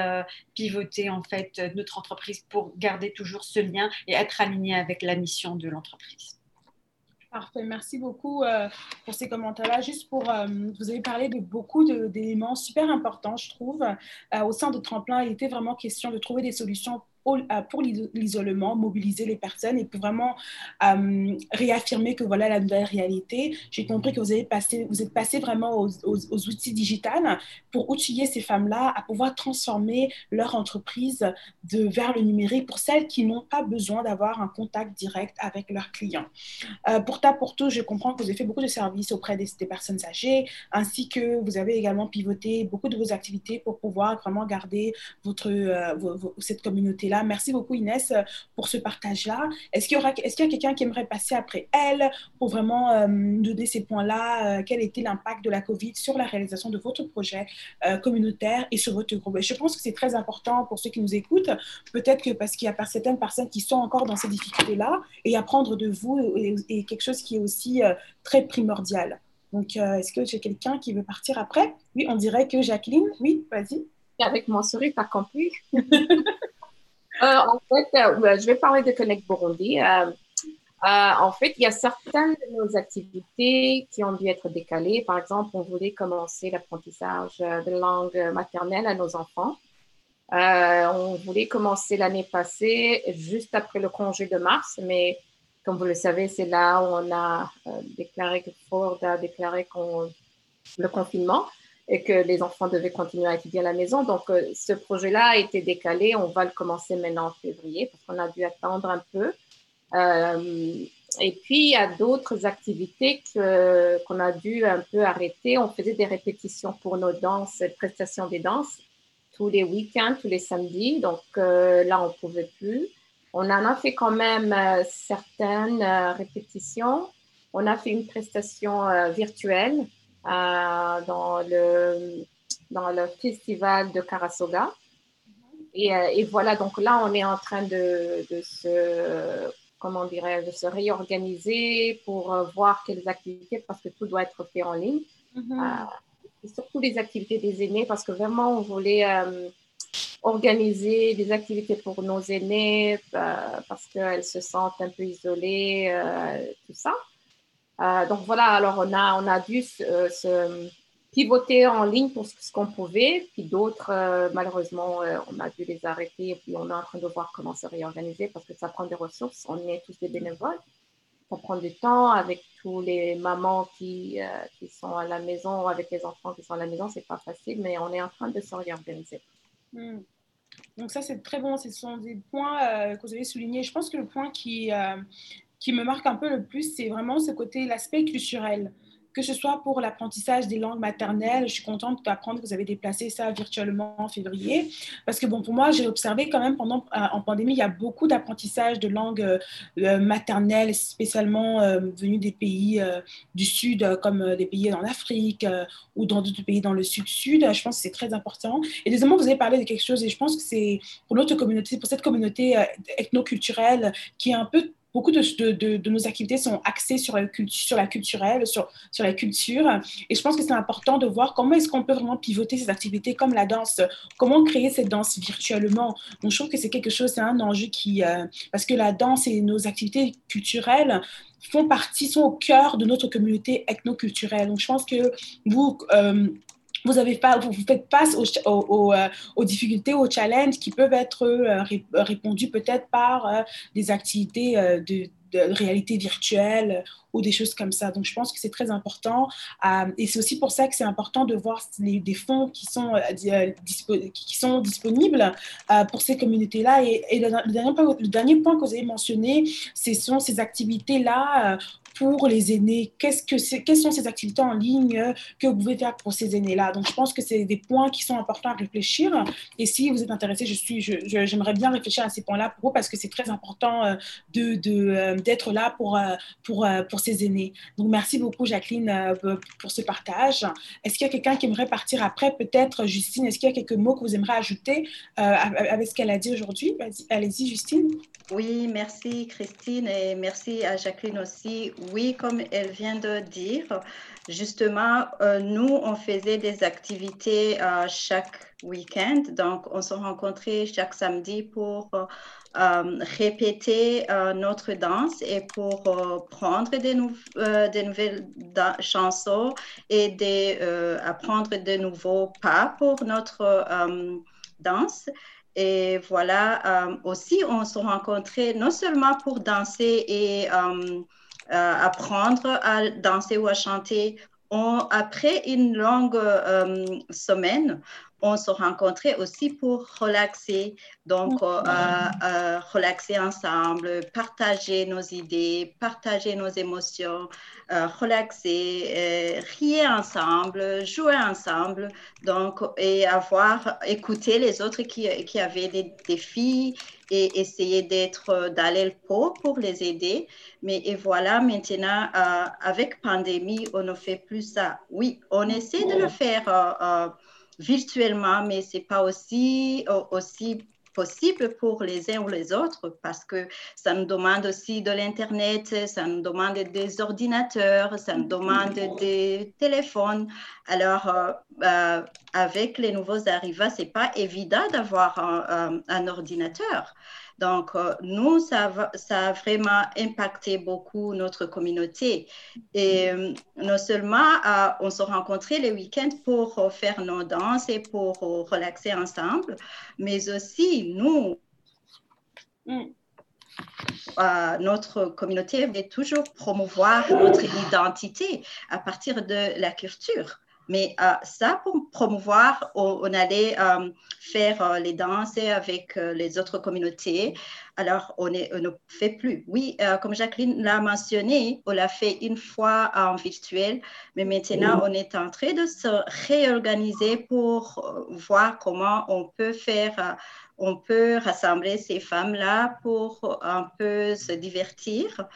pivoter en fait notre entreprise pour garder toujours ce lien et être aligné avec la mission de l'entreprise.
Parfait, merci beaucoup euh, pour ces commentaires-là. Juste pour, euh, vous avez parlé de beaucoup d'éléments super importants, je trouve. Euh, au sein de Tremplin, il était vraiment question de trouver des solutions euh, pour l'isolement, mobiliser les personnes et pour vraiment euh, réaffirmer que voilà la nouvelle réalité. J'ai compris que vous, avez passé, vous êtes passé vraiment aux, outils digitales pour outiller ces femmes-là à pouvoir transformer leur entreprise vers le numérique pour celles qui n'ont pas besoin d'avoir un contact direct avec leurs clients. Euh, pour ta, pour tout, je comprends que vous avez fait beaucoup de services auprès des, personnes âgées, ainsi que vous avez également pivoté beaucoup de vos activités pour pouvoir vraiment garder votre, cette communauté-là Merci beaucoup Inès pour ce partage-là. Est-ce qu'il y, aura, est-ce qu'il y a quelqu'un qui aimerait passer après elle pour vraiment euh, donner ces points-là euh, Quel était l'impact de la COVID sur la réalisation de votre projet euh, communautaire et sur votre groupe? Je pense que c'est très important pour ceux qui nous écoutent. Peut-être que parce qu'il y a certaines personnes qui sont encore dans ces difficultés-là et apprendre de vous est, quelque chose qui est aussi très primordial. Donc, est-ce que j'ai quelqu'un qui veut partir après? Oui, on dirait que Jacqueline, oui, vas-y.
Avec mon sourire, pas compris. (laughs) en fait, je vais parler de Connect Burundi. Euh, en fait, il y a certaines de nos activités qui ont dû être décalées. Par exemple, on voulait commencer l'apprentissage de langue maternelle à nos enfants. Euh, on voulait commencer l'année passée, juste après le congé de mars, mais comme vous le savez, c'est là où on a euh, déclaré que Ford a déclaré le confinement et que les enfants devaient continuer à étudier à la maison. Donc, ce projet-là a été décalé. On va le commencer maintenant en février parce qu'on a dû attendre un peu. Euh, et puis, il y a d'autres activités qu'on a dû un peu arrêter. On faisait des répétitions pour nos danses, prestations des danses, tous les week-ends, tous les samedis. Donc euh, là, on ne pouvait plus. On en a fait quand même euh, certaines répétitions. On a fait une prestation virtuelle dans, le, dans le festival de Karasoga. Et, et, voilà, donc là, on est en train de, de se comment dirais-je, se réorganiser pour euh, voir quelles activités, parce que tout doit être fait en ligne. Euh, surtout les activités des aînés, parce que vraiment, on voulait euh, organiser des activités pour nos aînés, parce qu'elles se sentent un peu isolées, tout ça. Donc voilà, alors on a, on a dû se pivoter en ligne pour ce, qu'on pouvait, puis d'autres, euh, malheureusement, euh, on a dû les arrêter puis on est en train de voir comment se réorganiser parce que ça prend des ressources. On est tous des bénévoles. Ça prend du temps avec tous les mamans qui, euh, qui sont à la maison, avec les enfants qui sont à la maison, c'est pas facile, mais on est en train de se réorganiser.
Hmm. Donc ça, c'est très bon. Ce sont des points que vous avez soulignés. Je pense que le point qui, qui me marque un peu le plus, c'est vraiment ce côté, l'aspect culturel que ce soit pour l'apprentissage des langues maternelles. Je suis contente d'apprendre que vous avez déplacé ça virtuellement en février. Parce que, bon, pour moi, j'ai observé quand même pendant, euh, en pandémie, il y a beaucoup d'apprentissage de langues euh, euh, maternelles, spécialement venus des pays du Sud, comme des pays en Afrique ou dans d'autres pays dans le Sud-Sud. Je pense que c'est très important. Et deuxièmement, vous avez parlé de quelque chose, et je pense que c'est pour notre communauté, pour cette communauté ethnoculturelle qui est un peu beaucoup de, nos activités sont axées sur la, la culturelle, sur, sur la culture. Et je pense que c'est important de voir comment est-ce qu'on peut vraiment pivoter ces activités comme la danse, comment créer cette danse virtuellement? Donc, je trouve que c'est quelque chose, c'est un enjeu qui... Euh, parce que la danse et nos activités culturelles font partie, sont au cœur de notre communauté ethnoculturelle. Donc, je pense que vous... Euh, vous, avez pas, vous faites face aux, euh, aux, difficultés, aux challenges qui peuvent être euh, répondus peut-être par euh, des activités de, réalité virtuelle ou des choses comme ça. Donc, je pense que c'est très important. et c'est aussi pour ça que c'est important de voir les, des fonds qui sont, qui sont disponibles pour ces communautés-là. Et, le, dernier, le, dernier, point que vous avez mentionné, ce sont ces activités-là pour les aînés? Qu'est-ce que Quelles sont ces activités en ligne que vous pouvez faire pour ces aînés-là? Donc, je pense que c'est des points qui sont importants à réfléchir. Et si vous êtes intéressé, je suis, j'aimerais bien réfléchir à ces points-là pour vous parce que c'est très important euh, de, de, euh, d'être là pour, euh, pour, pour ces aînés. Donc, merci beaucoup, Jacqueline, pour ce partage. Est-ce qu'il y a quelqu'un qui aimerait partir après? Peut-être, Justine, est-ce qu'il y a quelques mots que vous aimeriez ajouter avec ce qu'elle a dit aujourd'hui? Allez-y, Justine.
Oui, merci Christine et merci à Jacqueline aussi. Oui, comme elle vient de dire, justement, euh, nous, on faisait des activités euh, chaque week-end. Donc, on se rencontrait chaque samedi pour euh, répéter notre danse et pour prendre des, nouvelles chansons et apprendre de nouveaux pas pour notre danse. Et voilà, aussi, on se rencontrait non seulement pour danser et apprendre à danser ou à chanter. après une longue semaine, on se rencontrait aussi pour relaxer. Donc, euh, euh, relaxer ensemble, partager nos idées, partager nos émotions, euh, relaxer, rire ensemble, jouer ensemble. Donc, et avoir écouté les autres qui, qui avaient des défis et essayer d'être dans le pot pour les aider. Mais et voilà, maintenant, avec pandémie, on ne fait plus ça. Oui, on essaie de le faire virtuellement, mais c'est pas aussi, aussi possible pour les uns ou les autres parce que ça nous demande aussi de l'Internet, ça nous demande des ordinateurs, ça nous demande des téléphones. Alors, euh, euh, avec les nouveaux arrivants, c'est pas évident d'avoir un, ordinateur. Donc, euh, nous, ça, ça, a vraiment impacté beaucoup notre communauté. Et non seulement on se rencontrait les week-ends pour faire nos danses et pour relaxer ensemble, mais aussi nous, mm. notre communauté veut toujours promouvoir notre identité à partir de la culture. Mais euh, ça, pour promouvoir, on, allait euh, faire euh, les danses avec les autres communautés. Alors, on, est, on, ne fait plus. Oui, comme Jacqueline l'a mentionné, on l'a fait une fois en virtuel, mais maintenant, on est en train de se réorganiser pour voir comment on peut faire on peut rassembler ces femmes-là pour un peu se divertir,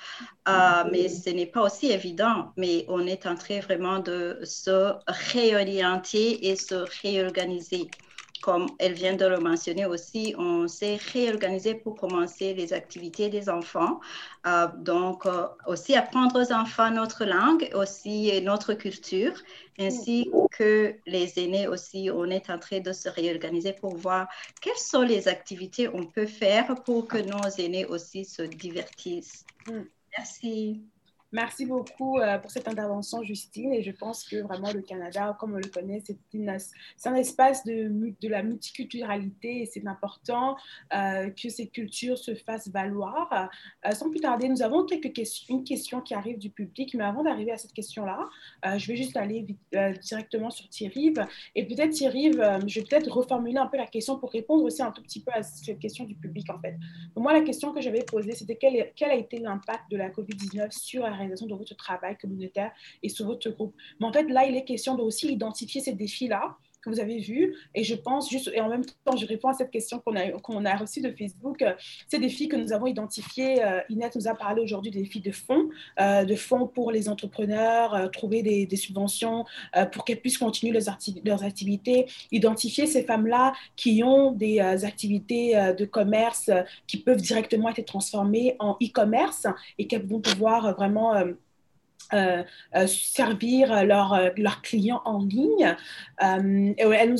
euh, mais ce n'est pas aussi évident. Mais on est en train vraiment de se réorienter et se réorganiser. Comme elle vient de le mentionner aussi, on s'est réorganisé pour commencer les activités des enfants. Euh, donc, euh, aussi apprendre aux enfants notre langue, aussi notre culture, ainsi que les aînés aussi. On est en train de se réorganiser pour voir quelles sont les activités qu'on peut faire pour que nos aînés aussi se divertissent. Mm. Merci.
Merci beaucoup euh, pour cette intervention, Justine. Et je pense que vraiment le Canada, comme on le connaît, c'est un espace de, la multiculturalité et c'est important euh, que ces cultures se fassent valoir. Euh, sans plus tarder, nous avons quelques questions, une question qui arrive du public, mais avant d'arriver à cette question-là, je vais juste aller directement sur Thierry. Et peut-être, Thierry, je vais peut-être reformuler un peu la question pour répondre aussi un tout petit peu à cette question du public, en fait. moi, la question que j'avais posée, c'était quel, quel a été l'impact de la COVID-19 sur réalisation de votre travail communautaire et sur votre groupe. Mais en fait, là, il est question de aussi identifier ces défis-là que vous avez vus. Et je pense juste, et en même temps, je réponds à cette question qu'on a, qu'on a reçue de Facebook. Euh, ces défis que nous avons identifiés, euh, Inès nous a parlé aujourd'hui des défis de fonds, euh, de fonds pour les entrepreneurs, trouver des, des subventions pour qu'elles puissent continuer leurs activités, identifier ces femmes-là qui ont des activités de commerce qui peuvent directement être transformées en e-commerce et qu'elles vont pouvoir vraiment euh, euh, servir leurs euh, leurs clients en ligne. elle, nous,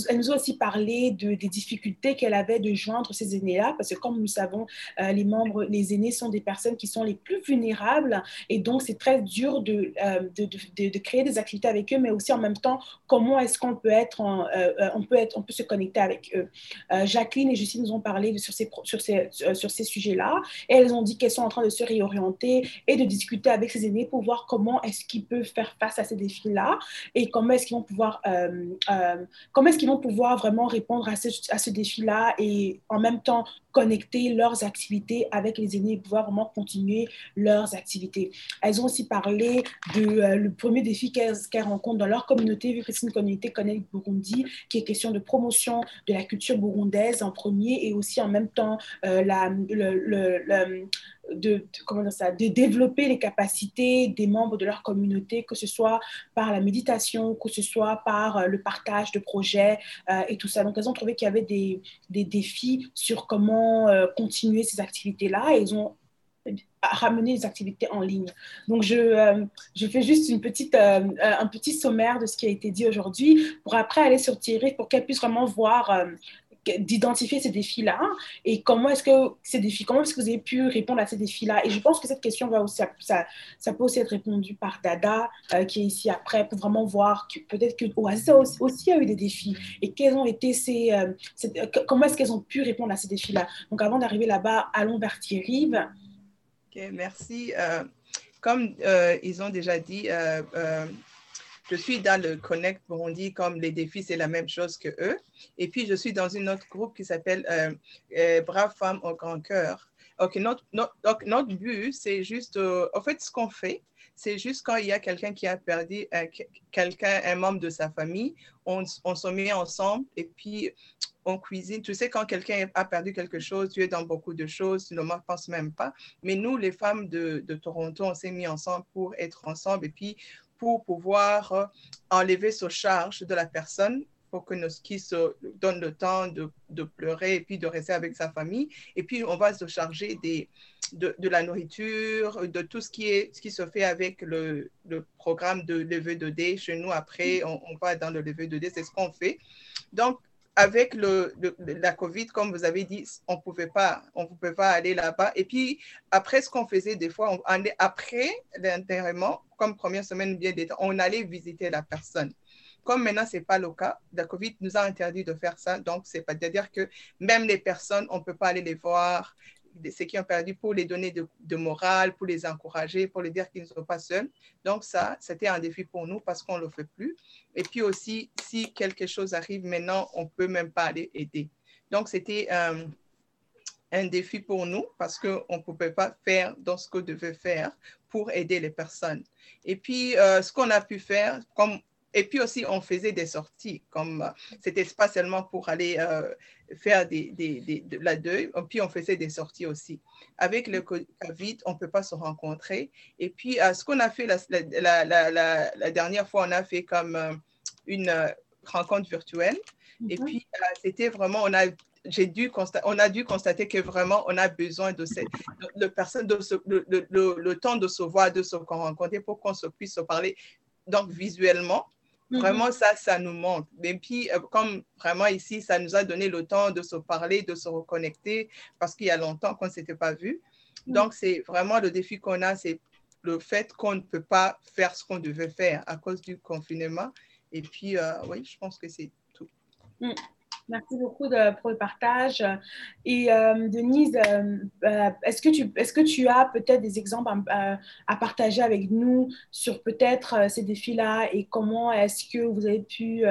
elle, nous, a aussi parlé de, des difficultés qu'elle avait de joindre ces aînés-là, parce que comme nous savons, les membres, les aînés sont des personnes qui sont les plus vulnérables, et donc c'est très dur de, de, de, de, créer des activités avec eux, mais aussi en même temps, comment est-ce qu'on peut être, on peut être, on peut se connecter avec eux. Jacqueline et Justine nous ont parlé sur ces, sur ces, sur ces sujets-là, et elles ont dit qu'elles sont en train de se réorienter et de discuter avec ces aînés pour voir comment est-ce qu'ils peuvent faire face à ces défis-là et comment est-ce qu'ils vont pouvoir, euh, euh, comment est-ce qu'ils vont pouvoir vraiment répondre à ce, à ce défi-là et en même temps connecter leurs activités avec les aînés et pouvoir vraiment continuer leurs activités. Elles ont aussi parlé de euh, le premier défi qu'elles rencontrent dans leur communauté, vu que c'est une communauté Connect Burundi, qui est question de promotion de la culture burundaise en premier et aussi en même temps la, le de, comment ça, de développer les capacités des membres de leur communauté, que ce soit par la méditation, que ce soit par euh, le partage de projets euh, et tout ça. Donc, elles ont trouvé qu'il y avait des, des défis sur comment euh, continuer ces activités-là et ils ont ramené les activités en ligne. Donc, je, je fais juste une petite, un petit sommaire de ce qui a été dit aujourd'hui pour après aller sur Thierry pour qu'elle puisse vraiment voir d'identifier ces défis-là et comment est-ce que ces défis, comment est-ce que vous avez pu répondre à ces défis-là? Et je pense que cette question va aussi, ça, ça peut aussi être répondu par Dada, euh, qui est ici après, pour vraiment voir peut-être que Oasis aussi, aussi, a eu des défis et quels ont été ces, euh, euh, comment est-ce qu'elles ont pu répondre à ces défis-là? Donc avant d'arriver là-bas, allons vers Thierry.
Ok, merci. comme ils ont déjà dit, je suis dans le Connect Burundi comme les défis, c'est la même chose que eux. Et puis, je suis dans une autre groupe qui s'appelle euh, euh femmes au grand cœur. Notre, notre, donc notre but, c'est juste, euh, en fait, ce qu'on fait, c'est juste quand il y a quelqu'un qui a perdu euh, quelqu'un, un membre de sa famille, on, on se met ensemble et puis on cuisine. Tu sais, quand quelqu'un a perdu quelque chose, tu es dans beaucoup de choses, tu ne penses même pas. Mais nous, les femmes de, de Toronto, on s'est mis ensemble pour être ensemble et puis pour pouvoir euh, enlever ce charge de la personne pour que se donnent le temps de, de, pleurer et puis de rester avec sa famille. Et puis, on va se charger des, de, de la nourriture, de tout ce qui, est, ce qui se fait avec le, le programme de levée de dés. Chez nous, après, on, on va dans le levée de dés, c'est ce qu'on fait. Donc, avec la COVID, comme vous avez dit, on ne pouvait pas, on pouvait pas aller là-bas. Et puis, après, ce qu'on faisait des fois, après l'enterrement, comme première semaine bien d'état, on allait visiter la personne. Comme maintenant, ce n'est pas le cas, la COVID nous a interdit de faire ça. Donc, c'est pas dire que même les personnes, on ne peut pas aller les voir, ceux qui ont perdu, pour les donner de, morale, pour les encourager, pour les dire qu'ils ne sont pas seuls. Donc, ça, c'était un défi pour nous parce qu'on ne le fait plus. Et puis aussi, si quelque chose arrive maintenant, on ne peut même pas aller aider. Donc, c'était euh, un défi pour nous parce qu'on ne pouvait pas faire dans ce qu'on devait faire pour aider les personnes. Et puis, euh, ce qu'on a pu faire, comme et puis aussi, on faisait des sorties, comme euh, c'était pas seulement pour aller euh, faire des, des, des, de la deuil, puis on faisait des sorties aussi. Avec le Covid, on ne peut pas se rencontrer. Et puis, euh, ce qu'on a fait la, la, la, la, dernière fois, on a fait comme euh, une rencontre virtuelle. Mm -hmm. Et puis, euh, c'était vraiment, on a j'ai dû constater, on a dû constater que vraiment on a besoin de cette, de, de personnes, de ce, le, le, le, temps de se voir, de se rencontrer pour qu'on se puisse se parler. Donc visuellement, Vraiment, ça, ça nous manque. Et puis, euh, comme vraiment ici, ça nous a donné le temps de se parler, de se reconnecter, parce qu'il y a longtemps qu'on ne s'était pas vu. Donc, c'est vraiment le défi qu'on a, c'est le fait qu'on ne peut pas faire ce qu'on devait faire à cause du confinement. Et puis, euh, oui, je pense que c'est tout.
Mm. Merci beaucoup pour le partage. Et euh, Denise, euh, euh, est-ce que, tu, est que tu as peut-être des exemples à, partager avec nous sur peut-être ces défis-là et comment est-ce que vous avez pu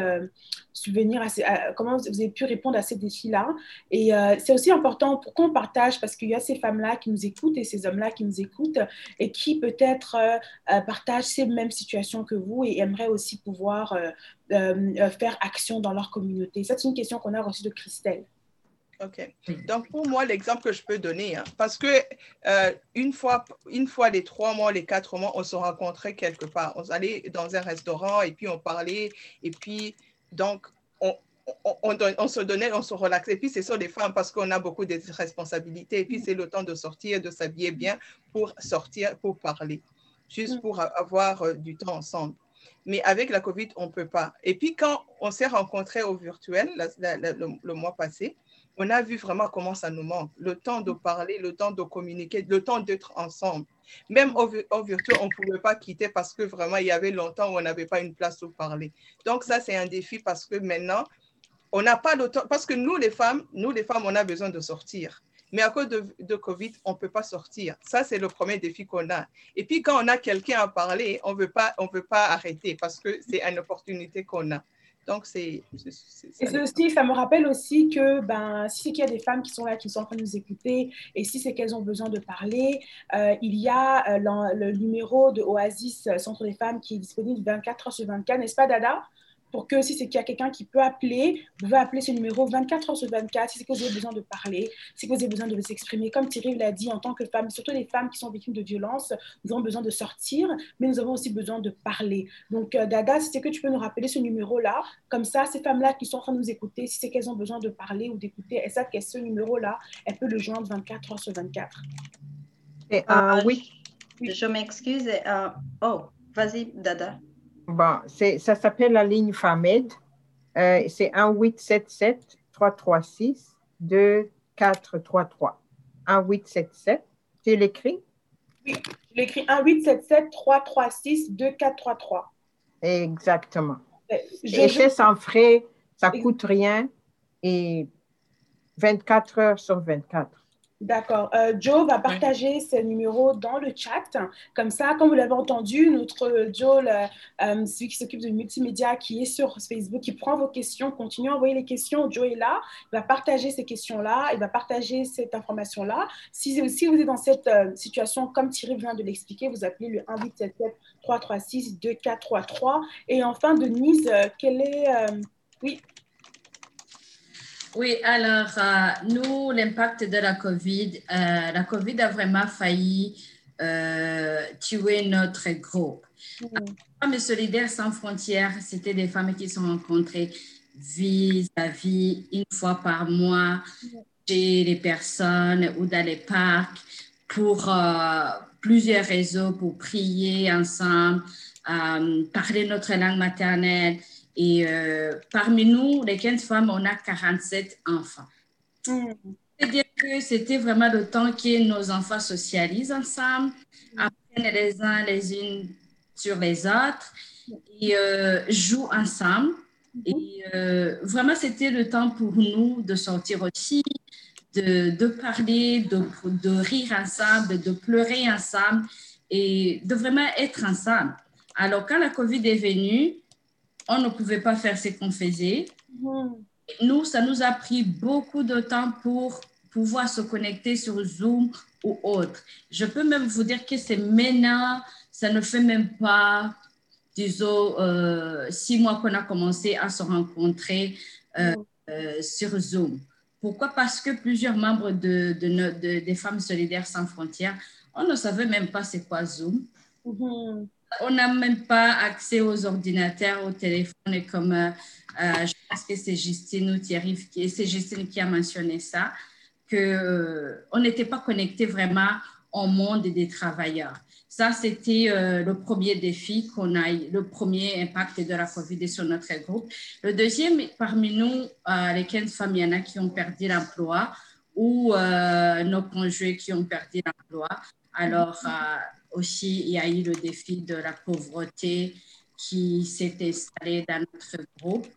subvenir à, comment vous avez pu répondre à ces défis-là Et c'est aussi important pour qu'on partage parce qu'il y a ces femmes-là qui nous écoutent et ces hommes-là qui nous écoutent et qui peut-être partagent ces mêmes situations que vous et aimeraient aussi pouvoir euh, faire action dans leur communauté C'est une question qu'on a reçue de Christelle.
OK. Donc, pour moi, l'exemple que je peux donner, hein, parce que euh, une, fois, une fois les trois mois, les quatre mois, on se rencontrait quelque part. On allait dans un restaurant et puis on parlait. Et puis, donc, on, on, on, on se donnait, on se relaxait. Et puis, c'est sur les femmes parce qu'on a beaucoup de responsabilités. Et puis, c'est le temps de sortir, de s'habiller bien pour sortir, pour parler, juste pour avoir euh, du temps ensemble mais avec la COVID, on ne peut pas. Et puis, quand on s'est rencontrés au virtuel la, la, la, le, le, mois passé, on a vu vraiment comment ça nous manque. Le temps de parler, le temps de communiquer, le temps d'être ensemble. Même au, au virtuel, on ne pouvait pas quitter parce que vraiment, il y avait longtemps où on n'avait pas une place où parler. Donc, ça, c'est un défi parce que maintenant, on n'a pas le temps. Parce que nous, les femmes, nous, les femmes, on a besoin de sortir. Mais à cause de, de COVID, on ne peut pas sortir. Ça, c'est le premier défi qu'on a. Et puis, quand on a quelqu'un à parler, on ne veut pas arrêter parce que c'est une opportunité qu'on a. Donc, c'est.
Et c'est aussi, ça me rappelle aussi que ben, si c'est qu'il y a des femmes qui sont là, qui sont en train de nous écouter, et si c'est qu'elles ont besoin de parler, euh, il y a euh, le, le, numéro de Oasis euh, Centre des femmes qui est disponible 24 heures sur 24, n'est-ce pas, Dada? Pour que si c'est qu'il y a quelqu'un qui peut appeler, vous pouvez appeler ce numéro 24 heures sur 24, si c'est que vous avez besoin de parler, si vous avez besoin de vous exprimer. Comme Thierry l'a dit, en tant que femme, surtout les femmes qui sont victimes de violences, nous avons besoin de sortir, mais nous avons aussi besoin de parler. Donc, euh, Dada, si c'est que tu peux nous rappeler ce numéro-là, comme ça, ces femmes-là qui sont en train de nous écouter, si c'est qu'elles ont besoin de parler ou d'écouter, elles savent qu'elles ce numéro-là, elles peuvent le joindre 24 heures sur 24.
Et, euh, oui. Je m'excuse. Uh, oh, vas-y, Dada.
Bon, ça s'appelle la ligne FAMED. Euh, c'est 1-877-336-2433. 1-877. Tu l'écris?
Oui, je l'écris 1-877-336-2433.
Exactement. Je, et c'est sans frais, ça ne coûte rien et 24 heures sur 24.
D'accord. Euh, Joe va partager ses numéros dans le chat. Comme ça, comme vous l'avez entendu, notre Joe, le, euh, celui qui s'occupe de multimédia, qui est sur Facebook, qui prend vos questions, continue à envoyer les questions. Joe est là. Il va partager ces questions-là. Il va partager cette information-là. Si, si, vous êtes dans cette euh, situation, comme Thierry vient de l'expliquer, vous appelez le 1877 336 2433. Et enfin, Denise, euh, quel est... Oui.
Oui, alors, euh, nous, l'impact de la COVID, euh, la COVID a vraiment failli euh, tuer notre groupe. Mmh. Femmes solidaires sans frontières, c'était des femmes qui se sont rencontrées vis-à-vis une fois par mois chez les personnes ou dans les parcs pour plusieurs réseaux pour prier ensemble, parler notre langue maternelle. Et euh, parmi nous, les 15 femmes, on a 47 enfants. Mm. C'est-à-dire que c'était vraiment le temps que nos enfants socialisent ensemble, apprennent les uns les unes sur les autres et jouent ensemble. Et vraiment, c'était le temps pour nous de sortir aussi, de, parler, de, de, rire ensemble, de pleurer ensemble et de vraiment être ensemble. Alors, quand la COVID est venue, on ne pouvait pas faire ce qu'on faisait. Mm. Nous, ça nous a pris beaucoup de temps pour pouvoir se connecter sur Zoom ou autre. Je peux même vous dire que c'est maintenant, ça ne fait même pas, disons, euh, six mois qu'on a commencé à se rencontrer euh, mm. euh, sur Zoom. Pourquoi? Parce que plusieurs membres de, de, des Femmes solidaires sans frontières, on ne savait même pas c'est quoi Zoom. Mm-hmm. On n'a même pas accès aux ordinateurs, aux téléphones. Et comme euh, euh, je pense que c'est Justine ou Thierry, c'est Justine qui a mentionné ça, qu'on euh, on n'était pas connecté vraiment au monde des travailleurs. Ça, c'était le premier défi qu'on a, le premier impact de la COVID sur notre groupe. Le deuxième, parmi nous, les 15 femmes, il y en a qui ont perdu l'emploi ou nos conjoints qui ont perdu l'emploi. Alors, aussi, il y a eu le défi de la pauvreté qui s'est installé dans notre groupe.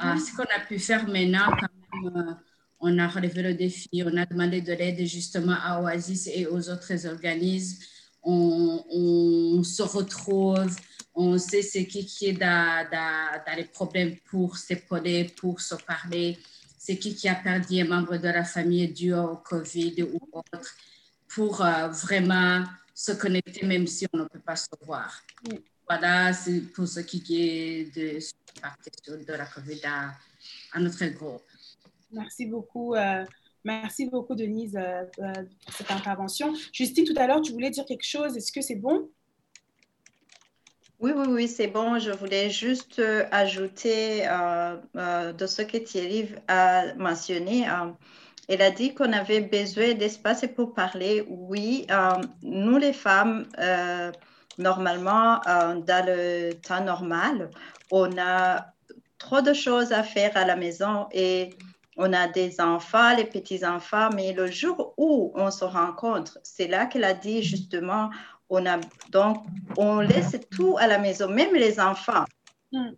ce qu'on a pu faire maintenant, quand même, on a relevé le défi, on a demandé de l'aide justement à Oasis et aux autres organismes. On, se retrouve, on sait ce qui, qui est dans, dans, les problèmes pour s'épauler, pour se parler, c'est qui qui a perdu un membre de la famille dû au COVID ou autre, pour euh, vraiment se connecter même si on ne peut pas se voir. Voilà, c'est pour ce qui est de, de la COVID à, notre groupe.
Merci beaucoup. Euh, Merci beaucoup, Denise, euh, euh, pour cette intervention. Justine, tout à l'heure, tu voulais dire quelque chose. Est-ce que c'est bon?
Oui, oui, oui, c'est bon. Je voulais juste euh, ajouter de ce que Thierry a mentionné. Elle a dit qu'on avait besoin d'espace pour parler. Oui, nous les femmes, normalement, dans le temps normal, on a trop de choses à faire à la maison et on a des enfants, les petits-enfants, mais le jour où on se rencontre, c'est là qu'elle a dit justement, on a donc, on laisse tout à la maison, même les enfants. Hmm.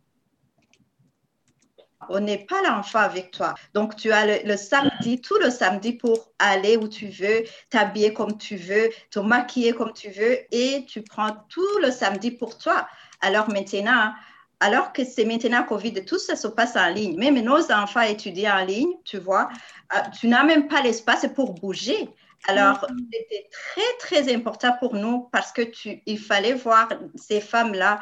On n'est pas l'enfant avec toi. Donc, tu as le, le, samedi, tout le samedi pour aller où tu veux, t'habiller comme tu veux, te maquiller comme tu veux et tu prends tout le samedi pour toi. Alors maintenant, alors que c'est maintenant Covid, tout ça se passe en ligne. Même nos enfants étudient en ligne, tu vois, euh, tu n'as même pas l'espace pour bouger. Alors, mm-hmm. c'était très, très important pour nous parce que tu, il fallait voir ces femmes-là.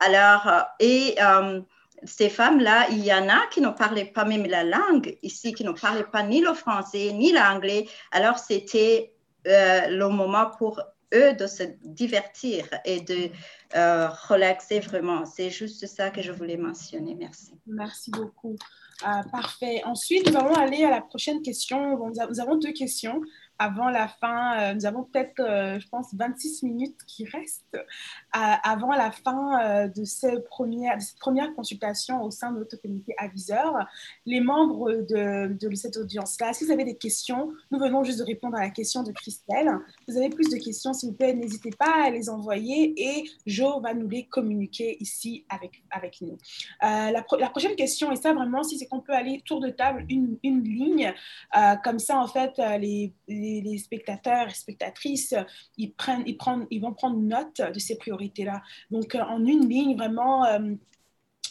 Alors, euh, et euh, ces femmes-là, il y en a qui ne parlaient pas même la langue ici, qui ne parlaient pas ni le français ni l'anglais. Alors, c'était le moment pour eux de se divertir et de euh, relaxer vraiment. C'est juste ça que je voulais mentionner. Merci.
Merci beaucoup. Euh, parfait. Ensuite, nous allons aller à la prochaine question. nous avons deux questions avant la fin. Euh, nous avons peut-être, euh, je pense, 26 minutes qui restent euh, avant la fin premières, de cette première consultation au sein de notre comité aviseur. Les membres de, cette audience-là, si vous avez des questions, nous venons juste de répondre à la question de Christelle. Si vous avez plus de questions, s'il vous plaît, n'hésitez pas à les envoyer et Jo va nous les communiquer ici avec, avec nous. la, la, prochaine question, et ça vraiment, si c'est qu'on peut aller tour de table, une, une ligne, comme ça, en fait, les les, spectateurs et spectatrices, ils, prennent, ils, prennent, ils vont prendre note de ces priorités-là. Donc, euh, en une ligne, vraiment, euh,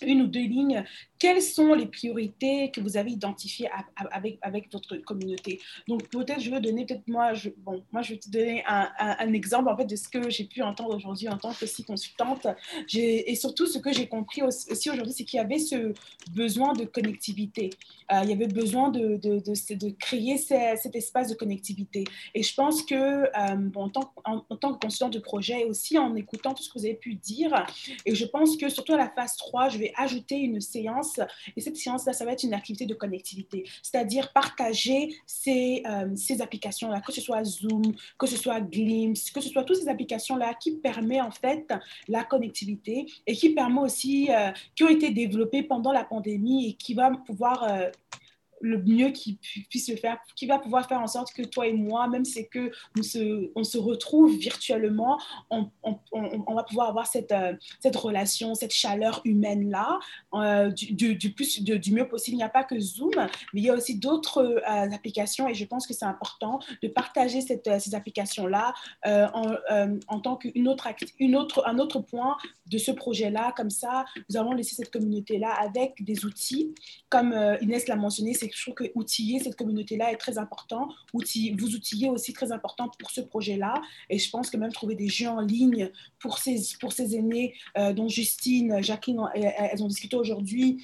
une ou deux lignes, quelles sont les priorités que vous avez identifiées avec, avec votre communauté? Donc, peut-être, je veux donner, peut-être moi, je, bon, moi, je vais te donner un, un, exemple, en fait, de ce que j'ai pu entendre aujourd'hui en tant que si consultante. Et surtout, ce que j'ai compris aussi aujourd'hui, c'est qu'il y avait ce besoin de connectivité. Euh, il y avait besoin de, de, de, créer cet espace de connectivité. Et je pense que, euh, bon, en, tant, en, tant que consultant de projet, aussi en écoutant tout ce que vous avez pu dire, et je pense que surtout à la phase 3, je vais ajouter une séance Et cette séance-là, ça va être une activité de connectivité, c'est-à-dire partager ces, ces applications-là, que ce soit Zoom, que ce soit Glimpse, que ce soit toutes ces applications-là qui permettent en fait la connectivité et qui permet aussi, qui ont été développées pendant la pandémie et qui va pouvoir le mieux qu'il puisse le faire, qui va pouvoir faire en sorte que toi et moi, même c'est que nous se, on se retrouve virtuellement, on, on, on, va pouvoir avoir cette, euh, cette relation, cette chaleur humaine-là euh, du, plus, du mieux possible. Il n'y a pas que Zoom, mais il y a aussi d'autres euh, applications et je pense que c'est important de partager ces applications-là en, en, tant qu'une autre, une autre, un autre point de ce projet-là. Comme ça, nous allons laisser cette communauté-là avec des outils, comme Inès l'a mentionné, je trouve que outiller cette communauté-là est très important. Vous outiller aussi très important pour ce projet-là. Et je pense que même trouver des jeux en ligne pour ces, pour ces aînés, euh, dont Justine, Jacqueline, elles ont discuté aujourd'hui,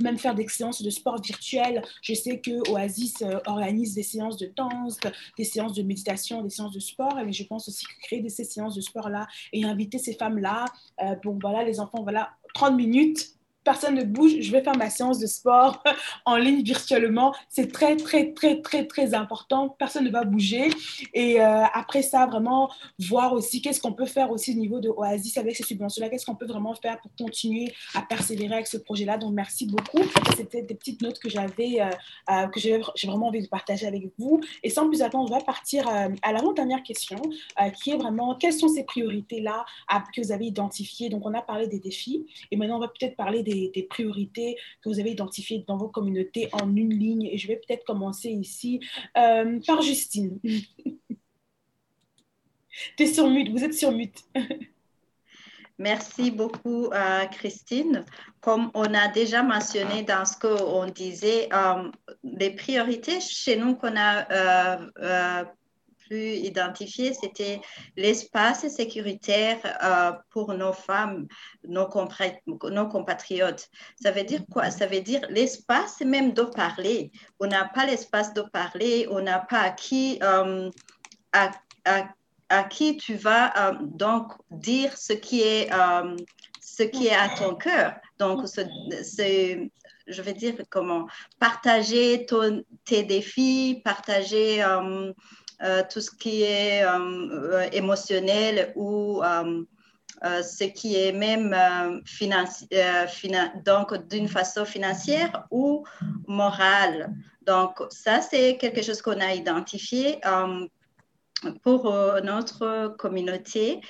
même faire des séances de sport virtuel. Je sais que Oasis euh, organise des séances de danse, des séances de méditation, des séances de sport, mais je pense aussi que créer ces séances de sport-là et inviter ces femmes-là, euh, bon voilà, les enfants, voilà, 30 minutes personne ne bouge, je vais faire ma séance de sport (laughs) en ligne virtuellement. C'est très, très, très, très, très important. Personne ne va bouger. Et euh, après ça, vraiment voir aussi qu'est-ce qu'on peut faire aussi au niveau de Oasis avec ces subventions-là. Qu'est-ce qu'on peut vraiment faire pour continuer à persévérer avec ce projet-là. Donc, merci beaucoup. C'était des petites notes que j'avais, euh, euh, que j'ai vraiment envie de partager avec vous. Et sans plus attendre, on va partir à l'avant-dernière question, qui est vraiment quelles sont ces priorités-là que vous avez identifiées? Donc, on a parlé des défis. Et maintenant, on va peut-être parler des des, priorités que vous avez identifiées dans vos communautés en une ligne. Et je vais peut-être commencer ici euh, par Justine. (laughs) tu es sur mute, vous êtes sur mute. (laughs)
Merci beaucoup, euh, Christine. Comme on a déjà mentionné dans ce qu'on disait, euh, les priorités chez nous qu'on a plus identifié, c'était l'espace sécuritaire euh, pour nos femmes, nos, nos, compatriotes. Ça veut dire quoi? Ça veut dire l'espace même de parler. On n'a pas l'espace de parler, on n'a pas à qui, euh, à, à, qui tu vas euh, donc dire ce qui est, ce qui est à ton cœur. Donc, c'est je vais dire comment? Partager ton, tes défis, partager tout ce qui est euh, euh, émotionnel ou ce qui est même donc d'une façon financière ou morale. Donc, ça, c'est quelque chose qu'on a identifié pour notre communauté.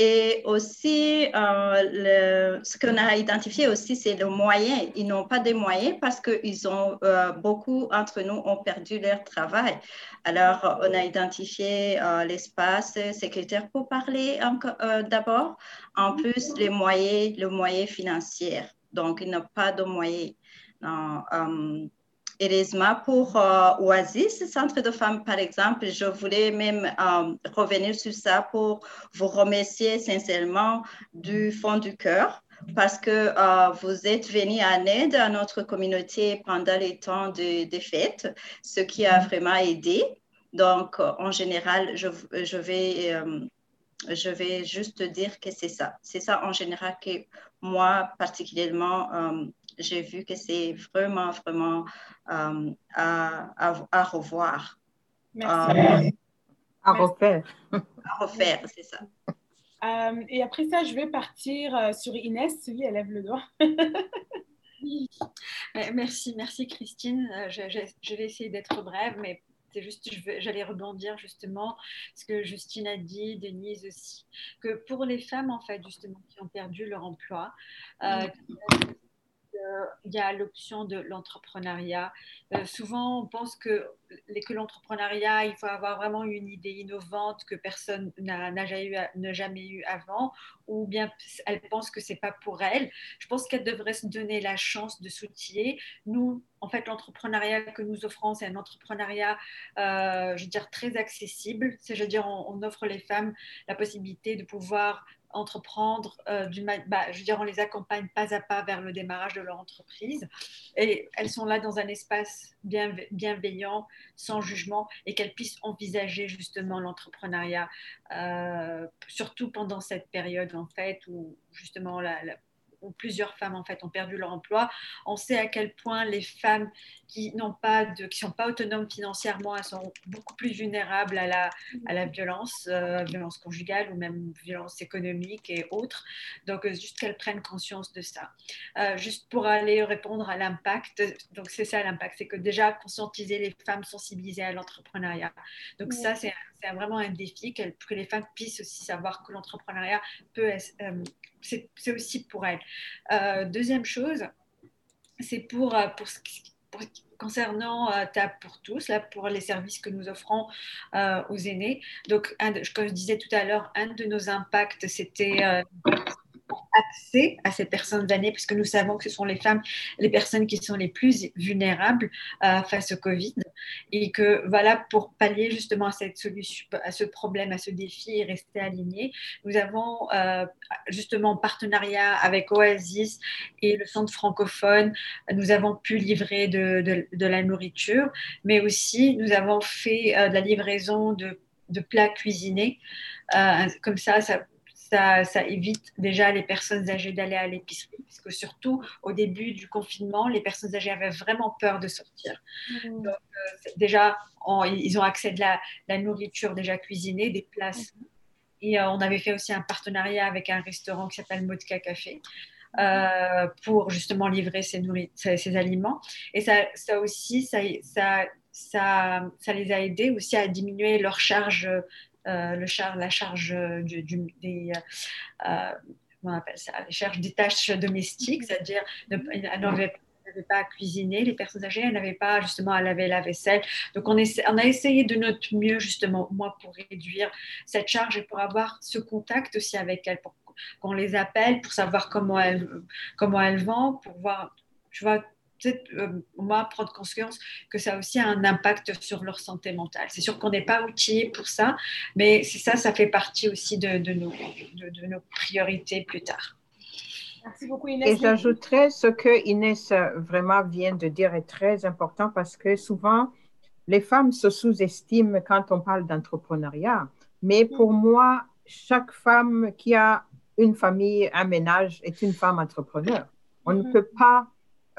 Et aussi, euh, ce qu'on a identifié aussi, c'est le moyen. Ils n'ont pas de moyens parce qu'ils ont, euh, beaucoup entre nous ont perdu leur travail. Alors, on a identifié euh, l'espace sécuritaire pour parler d'abord. En plus, les moyens, le moyen financier. Donc, ils n'ont pas de moyens. Heureusement pour euh, Oasis, Centre de femmes, par exemple, je voulais même euh, revenir sur ça pour vous remercier sincèrement du fond du cœur parce que euh, vous êtes venu en aide à notre communauté pendant les temps de, de fêtes, ce qui a vraiment aidé. Donc, en général, je vais je vais juste dire que c'est ça. C'est ça en général que moi, particulièrement, j'ai vu que c'est vraiment, vraiment euh, à, à, revoir.
Merci.
Euh, à refaire.
À refaire, c'est ça.
Euh, et après ça, je vais partir sur Inès. Oui, elle lève le doigt. (laughs)
Merci, merci Christine. Je, je vais essayer d'être brève, mais c'est juste, j'allais rebondir justement ce que Justine a dit, Denise aussi, que pour les femmes en fait justement qui ont perdu leur emploi, euh, il y a l'option de l'entrepreneuriat. Euh, souvent, on pense que, que l'entrepreneuriat, il faut avoir vraiment une idée innovante que personne n'a jamais, jamais, eu avant, ou bien elle pense que c'est pas pour elle. Je pense qu'elle devrait se donner la chance de s'outiller. Nous, en fait, l'entrepreneuriat que nous offrons, c'est un entrepreneuriat, euh, je veux dire, très accessible. C'est, je veux dire, on, offre les femmes la possibilité de pouvoir entreprendre, euh, bah, je veux dire, on les accompagne pas à pas vers le démarrage de leur entreprise. Et elles sont là dans un espace bien, bienveillant, sans jugement, et qu'elles puissent envisager justement l'entrepreneuriat, euh, surtout pendant cette période en fait où justement la, où plusieurs femmes en fait ont perdu leur emploi. On sait à quel point les femmes qui n'ont pas de, qui sont pas autonomes financièrement, elles sont beaucoup plus vulnérables à la, à la violence, euh, violence conjugale ou même violence économique et autres. Donc euh, juste qu'elles prennent conscience de ça. Euh, juste pour aller répondre à l'impact, donc c'est ça l'impact, c'est que déjà conscientiser les femmes, sensibiliser à l'entrepreneuriat. Donc ça c'est vraiment un défi que, que les femmes puissent aussi savoir que l'entrepreneuriat peut c'est aussi pour elles. Euh, deuxième chose, c'est pour, euh, concernant euh, TAP pour tous, là, pour les services que nous offrons aux aînés. Donc, comme je disais tout à l'heure, un de nos impacts, c'était accès à ces personnes âgées, puisque nous savons que ce sont les femmes, les personnes qui sont les plus vulnérables euh, face au Covid, et que voilà, pour pallier justement à cette solution, à ce problème, à ce défi et rester alignés, nous avons euh, justement en partenariat avec Oasis et le Centre francophone, nous avons pu livrer de, la nourriture, mais aussi nous avons fait euh, de la livraison de, plats cuisinés. comme ça, ça ça, évite déjà les personnes âgées d'aller à l'épicerie, puisque surtout au début du confinement, les personnes âgées avaient vraiment peur de sortir. Mmh. Donc, euh, déjà, ils ont accès à la, nourriture déjà cuisinée, des places. Mmh. Et euh, on avait fait aussi un partenariat avec un restaurant qui s'appelle Modka Café. Euh, pour justement livrer ces, ces, aliments. Et ça, ça aussi, ça, ça, ça, ça, les a aidés aussi à diminuer leur charge le char, la charge du, des, euh, on appelle ça, les charges des tâches domestiques, c'est-à-dire elles n'avaient pas à cuisiner, les personnes âgées, elles n'avaient pas justement à laver la vaisselle. Donc on, on a essayé de notre mieux justement, moi, pour réduire cette charge et pour avoir ce contact aussi avec elles, pour qu'on les appelle, pour savoir comment elles, comment elles vont, pour voir, tu vois, peut-être euh, moi prendre conscience que ça a aussi un impact sur leur santé mentale. C'est sûr qu'on n'est pas outillé pour ça, mais c'est ça, ça fait partie aussi de, de, nos, de, nos, priorités plus tard.
Merci beaucoup Inès. Et j'ajouterais ce que Inès euh, vraiment vient de dire est très important parce que souvent les femmes se sous-estiment quand on parle d'entrepreneuriat. Mais pour moi, chaque femme qui a une famille, un ménage est une femme entrepreneur. On ne mm-hmm. peut pas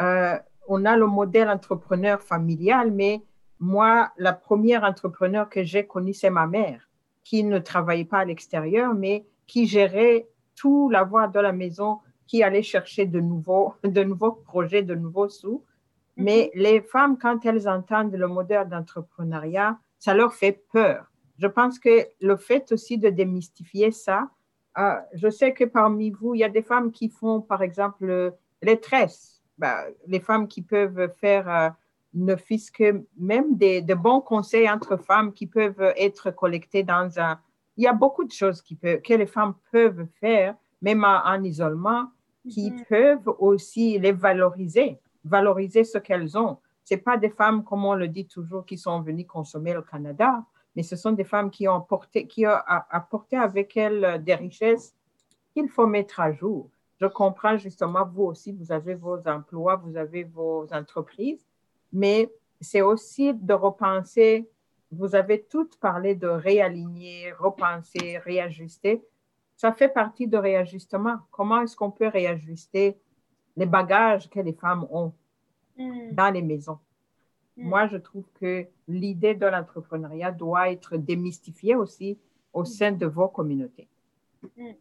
euh, on a le modèle entrepreneur familial, mais moi, la première entrepreneur que j'ai connue, c'est ma mère, qui ne travaillait pas à l'extérieur, mais qui gérait tout la voie de la maison, qui allait chercher de nouveaux, (laughs) de nouveaux projets, de nouveaux sous. Mhm. Mais les femmes, quand elles entendent le modèle d'entrepreneuriat, ça leur fait peur. Je pense que le fait aussi de démystifier ça, euh, je sais que parmi vous, il y a des femmes qui font, par exemple, les tresses bah, les femmes qui peuvent faire euh, ne fût-ce que même des, de bons conseils entre femmes qui peuvent être collectés dans un... Il y a beaucoup de choses qui peuvent, que les femmes peuvent faire, même en, isolement, qui mhm. peuvent aussi les valoriser, valoriser ce qu'elles ont. Ce pas des femmes, comme on le dit toujours, qui sont venues consommer le Canada, mais ce sont des femmes qui ont apporté, qui ont apporté avec elles des richesses qu'il faut mettre à jour je comprends justement, vous aussi, vous avez vos emplois, vous avez vos entreprises, mais c'est aussi de repenser, vous avez toutes parlé de réaligner, repenser, réajuster. Ça fait partie de réajustement. Comment est-ce qu'on peut réajuster les bagages que les femmes ont mm. dans les maisons? Mm. Moi, je trouve que l'idée de l'entrepreneuriat doit être démystifiée aussi au sein de vos communautés.
Mm.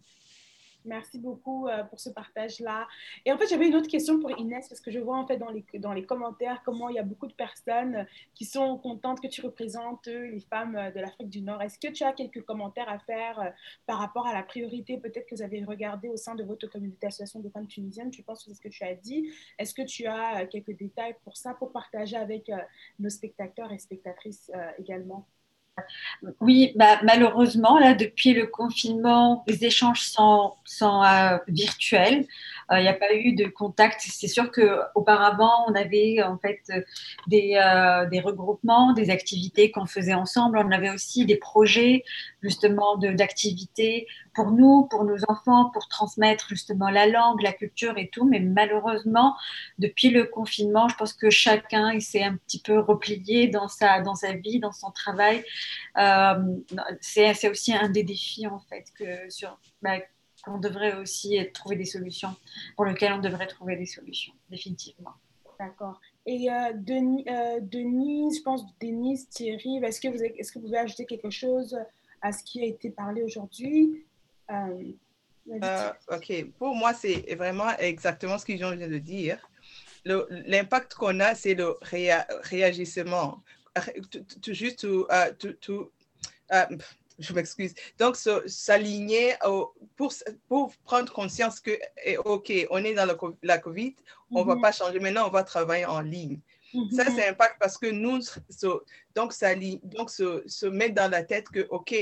Merci beaucoup euh, pour ce partage-là. Et en fait, j'avais une autre question pour Inès, parce que je vois en fait dans les, dans les commentaires comment il y a beaucoup de personnes qui sont contentes que tu représentes les femmes euh, de l'Afrique du Nord. Est-ce que tu as quelques commentaires à faire euh, par rapport à la priorité peut-être que vous avez regardé au sein de votre communauté association de femmes tunisiennes? Tu penses que c'est ce que tu as dit Est-ce que tu as quelques détails pour ça, pour partager avec nos spectateurs et spectatrices également?
Oui, bah, malheureusement, là, depuis le confinement, les échanges sont, euh, virtuels. Euh, il n'y a pas eu de contact. C'est sûr qu'auparavant, on avait en fait des, euh, des regroupements, des activités qu'on faisait ensemble. On avait aussi des projets justement d'activités pour nous, pour nos enfants, pour transmettre justement la langue, la culture et tout. Mais malheureusement, depuis le confinement, je pense que chacun s'est un petit peu replié dans sa, dans sa vie, dans son travail. Euh, c'est aussi un des défis en fait que bah, qu'on devrait aussi trouver des solutions, pour lesquelles on devrait trouver des solutions, définitivement.
D'accord. Et euh, euh, Denise, je pense, Denise, Thierry, est-ce que, vous est-ce que vous pouvez ajouter quelque chose à ce qui a été parlé aujourd'hui?
Euh, OK. Pour moi, c'est vraiment exactement ce que je viens de dire. l'impact qu'on a, c'est le réagissement. Tout, juste, tout, je m'excuse. Donc, s'aligner pour, pour prendre conscience que, eh, OK, on est dans la COVID, on ne va mhm. pas changer. Maintenant, on va travailler en ligne. Ça, mhm. c'est impact parce que nous, donc, ça, donc se, se mettre dans la tête que, OK,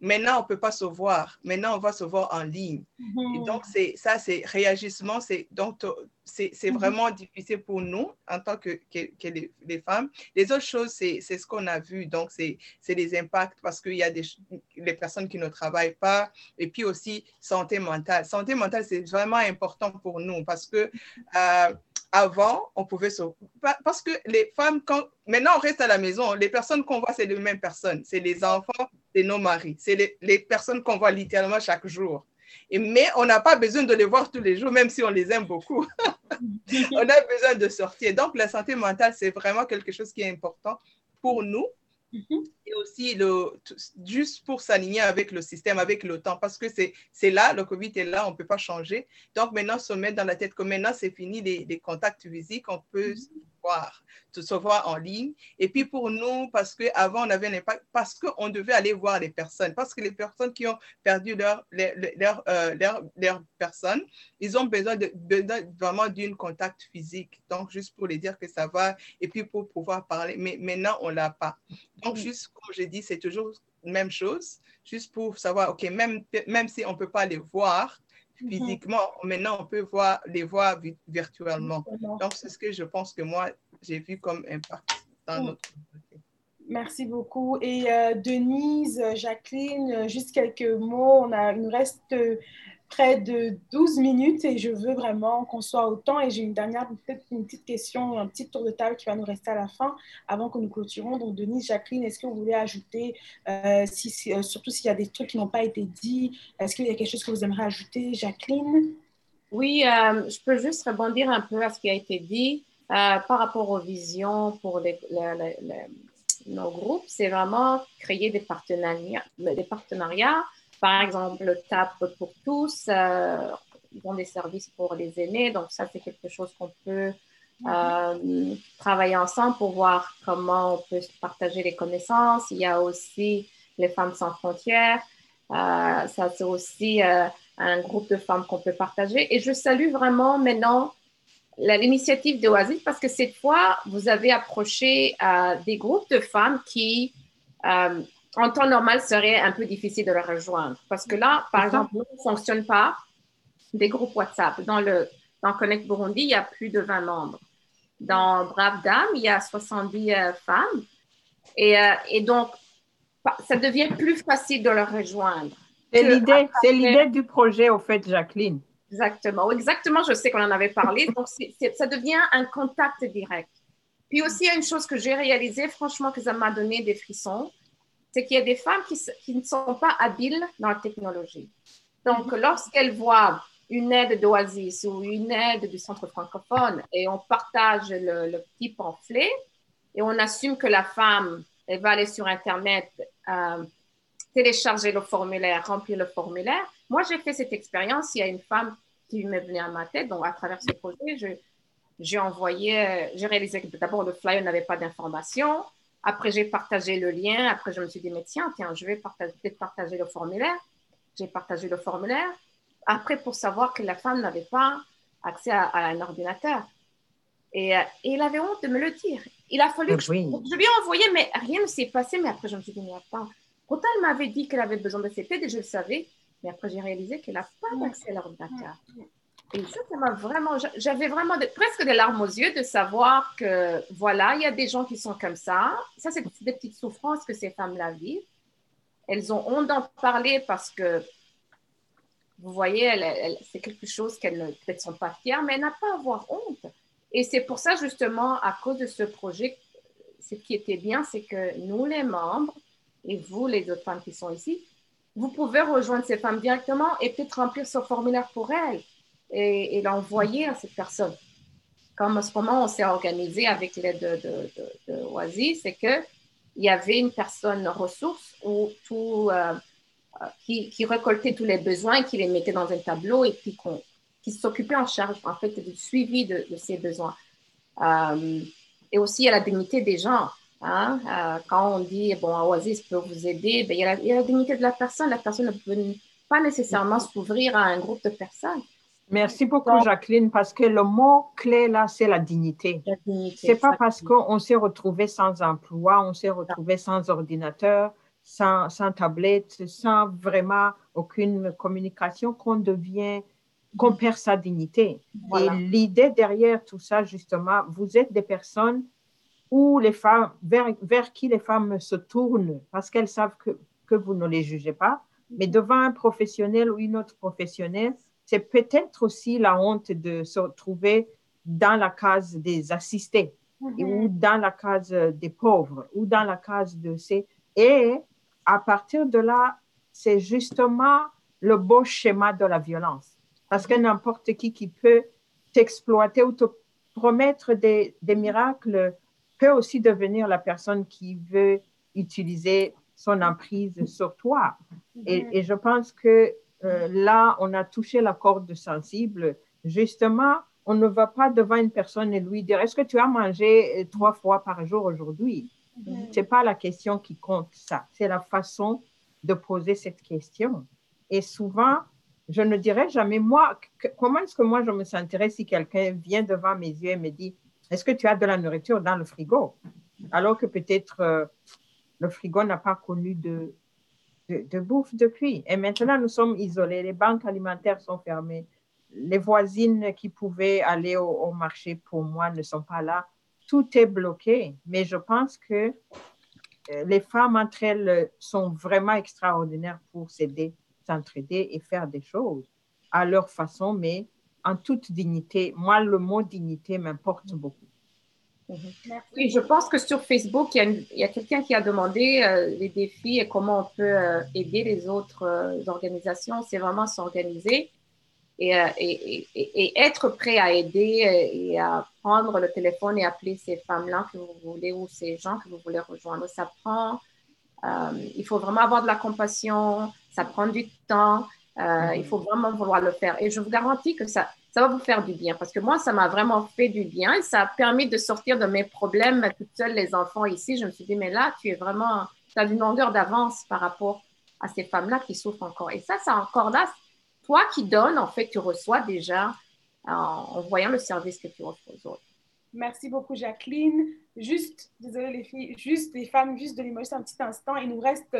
Maintenant, on ne peut pas se voir. Maintenant, on va se voir en ligne. Et mhm. donc, c'est, ça, c'est réagissement. C'est, donc, c'est, c'est mhm. vraiment difficile pour nous en tant que, que, les, femmes. Les autres choses, c'est, c'est ce qu'on a vu. Donc, c'est, c'est les impacts parce qu'il y a des les personnes qui ne travaillent pas. Et puis aussi, santé mentale. Santé mentale, c'est vraiment important pour nous parce que euh, avant, on pouvait se... Parce que les femmes, quand... maintenant, on reste à la maison. Les personnes qu'on voit, c'est les mêmes personnes. C'est les enfants, c'est nos maris. C'est les, les, personnes qu'on voit littéralement chaque jour. Et, mais on n'a pas besoin de les voir tous les jours, même si on les aime beaucoup. (laughs) on a besoin de sortir. Donc, la santé mentale, c'est vraiment quelque chose qui est important pour nous Mhm. Et aussi, le, juste pour s'aligner avec le système, avec le temps, parce que c'est là, le COVID est là, on ne peut pas changer. Donc maintenant, se mettre dans la tête que maintenant, c'est fini les, contacts physiques, on peut mhm voir, de se voir en ligne. Et puis pour nous, parce qu'avant, on avait un impact, parce qu'on devait aller voir les personnes, parce que les personnes qui ont perdu leur, leur, euh, leur, leur, personne, ils ont besoin, de, vraiment d'un contact physique. Donc, juste pour les dire que ça va, et puis pour pouvoir parler. Mais maintenant, on ne l'a pas. Donc, juste comme j'ai dit, c'est toujours la même chose, juste pour savoir, OK, même, même si on ne peut pas les voir. Physiquement. Maintenant, on peut voir, les voir virtuellement. Donc, c'est ce que je pense que moi, j'ai vu comme impact dans notre communauté.
Merci beaucoup. Et euh, Denise, Jacqueline, juste quelques mots. On a, il nous reste près de 12 minutes et je veux vraiment qu'on soit au temps. Et j'ai une dernière, peut-être une petite question, un petit tour de table qui va nous rester à la fin avant que nous clôturons. Donc, Denise, Jacqueline, est-ce que vous voulez ajouter, euh, si, euh, surtout s'il y a des trucs qui n'ont pas été dits, est-ce qu'il y a quelque chose que vous aimeriez ajouter, Jacqueline?
Oui, euh, je peux juste rebondir un peu à ce qui a été dit par rapport aux visions pour les, nos groupes. C'est vraiment créer des partenariats, des partenariats par exemple, le TAP pour tous, euh, ils ont des services pour les aînés. Donc, ça, c'est quelque chose qu'on peut euh, travailler ensemble pour voir comment on peut partager les connaissances. Il y a aussi les femmes sans frontières. Euh, ça, c'est aussi un groupe de femmes qu'on peut partager. Et je salue vraiment maintenant l'initiative d'Oasis parce que cette fois, vous avez approché des groupes de femmes qui en temps normal, serait un peu difficile de le rejoindre. Parce que là, par exemple, nous, ne fonctionne pas des groupes WhatsApp. Dans, le, dans Connect Burundi, il y a plus de 20 membres. Dans Brave Dame, il y a 70 euh, femmes. Et, euh, et, donc, ça devient plus facile de le rejoindre.
C'est l'idée, c'est l'idée du projet, au fait, Jacqueline.
Exactement. Exactement, je sais qu'on en avait parlé. Donc, ça devient un contact direct. Puis aussi, il y a une chose que j'ai réalisée, franchement, que ça m'a donné des frissons c'est qu'il y a des femmes qui, ne sont pas habiles dans la technologie. Donc, mhm. lorsqu'elles voient une aide d'Oasis ou une aide du centre francophone et on partage le, petit pamphlet et on assume que la femme, elle va aller sur Internet, euh, télécharger le formulaire, remplir le formulaire. Moi, j'ai fait cette expérience. Il y a une femme qui m'est venue à ma tête. Donc, à travers ce projet, j'ai envoyé, j'ai réalisé que d'abord, le flyer n'avait pas d'informations. Après, j'ai partagé le lien. Après, je me suis dit, mais tiens, tiens, je vais partager, peut-être partager le formulaire. J'ai partagé le formulaire. Après, pour savoir que la femme n'avait pas accès à, un ordinateur. Et, euh, et, il avait honte de me le dire. Il a fallu que je, je, lui ai envoyé, mais rien ne s'est passé. Mais après, je me suis dit, mais attends, pourtant, elle m'avait dit qu'elle avait besoin de cette aide et je le savais. Mais après, j'ai réalisé qu'elle n'a pas d'accès à l'ordinateur. Et ça, ça m'a vraiment, j'avais vraiment presque des larmes aux yeux de savoir que, voilà, il y a des gens qui sont comme ça. Ça, c'est des petites souffrances que ces femmes-là vivent. Elles ont honte d'en parler parce que, vous voyez, c'est quelque chose qu'elles ne peut-être sont pas fières, mais elles n'ont pas à avoir honte. Et c'est pour ça, justement, à cause de ce projet, ce qui était bien, c'est que nous, les membres, et vous, les autres femmes qui sont ici, vous pouvez rejoindre ces femmes directement et peut-être remplir ce formulaire pour elles et, l'envoyer à cette personne. Comme à ce moment, on s'est organisé avec l'aide de, de, Oasis, c'est qu'il y avait une personne ressource où euh, euh, qui, qui, récoltait tous les besoins, qui les mettait dans un tableau et puis qui s'occupait en charge en fait du suivi de, ces besoins. Euh, et aussi à la dignité des gens. Hein? quand on dit, bon, Oasis peut vous aider, ben, il, il, y a la, dignité de la personne. La personne ne peut pas nécessairement s'ouvrir à un groupe de personnes.
Merci beaucoup, Jacqueline, parce que le mot clé là, c'est la dignité. Ce n'est pas parce qu'on s'est retrouvé sans emploi, on s'est retrouvé sans ordinateur, sans, sans, tablette, sans vraiment aucune communication qu'on devient, qu'on perd sa dignité. Et l'idée derrière tout ça, justement, vous êtes des personnes où les femmes, vers, vers qui les femmes se tournent parce qu'elles savent que, que vous ne les jugez pas, mais devant un professionnel ou une autre professionnelle, c'est peut-être aussi la honte de se retrouver dans la case des assistés mhm. ou dans la case des pauvres ou dans la case de ces... Et à partir de là, c'est justement le beau schéma de la violence. Parce que n'importe qui qui peut t'exploiter ou te promettre des, des, miracles peut aussi devenir la personne qui veut utiliser son emprise sur toi. Et, mhm. et je pense que euh, là, on a touché la corde sensible. Justement, on ne va pas devant une personne et lui dire Est-ce que tu as mangé euh, trois fois par jour aujourd'hui? Mm-hmm. Ce n'est pas la question qui compte, ça. C'est la façon de poser cette question. Et souvent, je ne dirais jamais, moi, comment est-ce que moi je me sentirais si quelqu'un vient devant mes yeux et me dit Est-ce que tu as de la nourriture dans le frigo? Alors que peut-être euh, le frigo n'a pas connu de, de, bouffe depuis. Et maintenant, nous sommes isolés. Les banques alimentaires sont fermées. Les voisines qui pouvaient aller au, marché pour moi ne sont pas là. Tout est bloqué. Mais je pense que euh, les femmes entre elles sont vraiment extraordinaires pour s'aider, s'entraider et faire des choses à leur façon, mais en toute dignité. Moi, le mot dignité m'importe beaucoup.
Oui, je pense que sur Facebook, il y a, quelqu'un qui a demandé euh, les défis et comment on peut euh, aider les autres euh, organisations. C'est vraiment s'organiser et, et, et, être prêt à aider et à prendre le téléphone et appeler ces femmes-là que vous voulez ou ces gens que vous voulez rejoindre. Ça prend, il faut vraiment avoir de la compassion, ça prend du temps, il faut vraiment vouloir le faire. Et je vous garantis que ça, ça va vous faire du bien. Parce que moi, ça m'a vraiment fait du bien et ça a permis de sortir de mes problèmes toutes seules, les enfants ici. Je me suis dit, mais là, tu es vraiment, tu as une longueur d'avance par rapport à ces femmes-là qui souffrent encore. Et ça, c'est encore là. Toi qui donnes, en fait, tu reçois déjà en, voyant le service que tu offres aux autres.
Merci beaucoup, Jacqueline. Juste, désolée les filles, juste les femmes, juste de l'image un petit instant. Il nous reste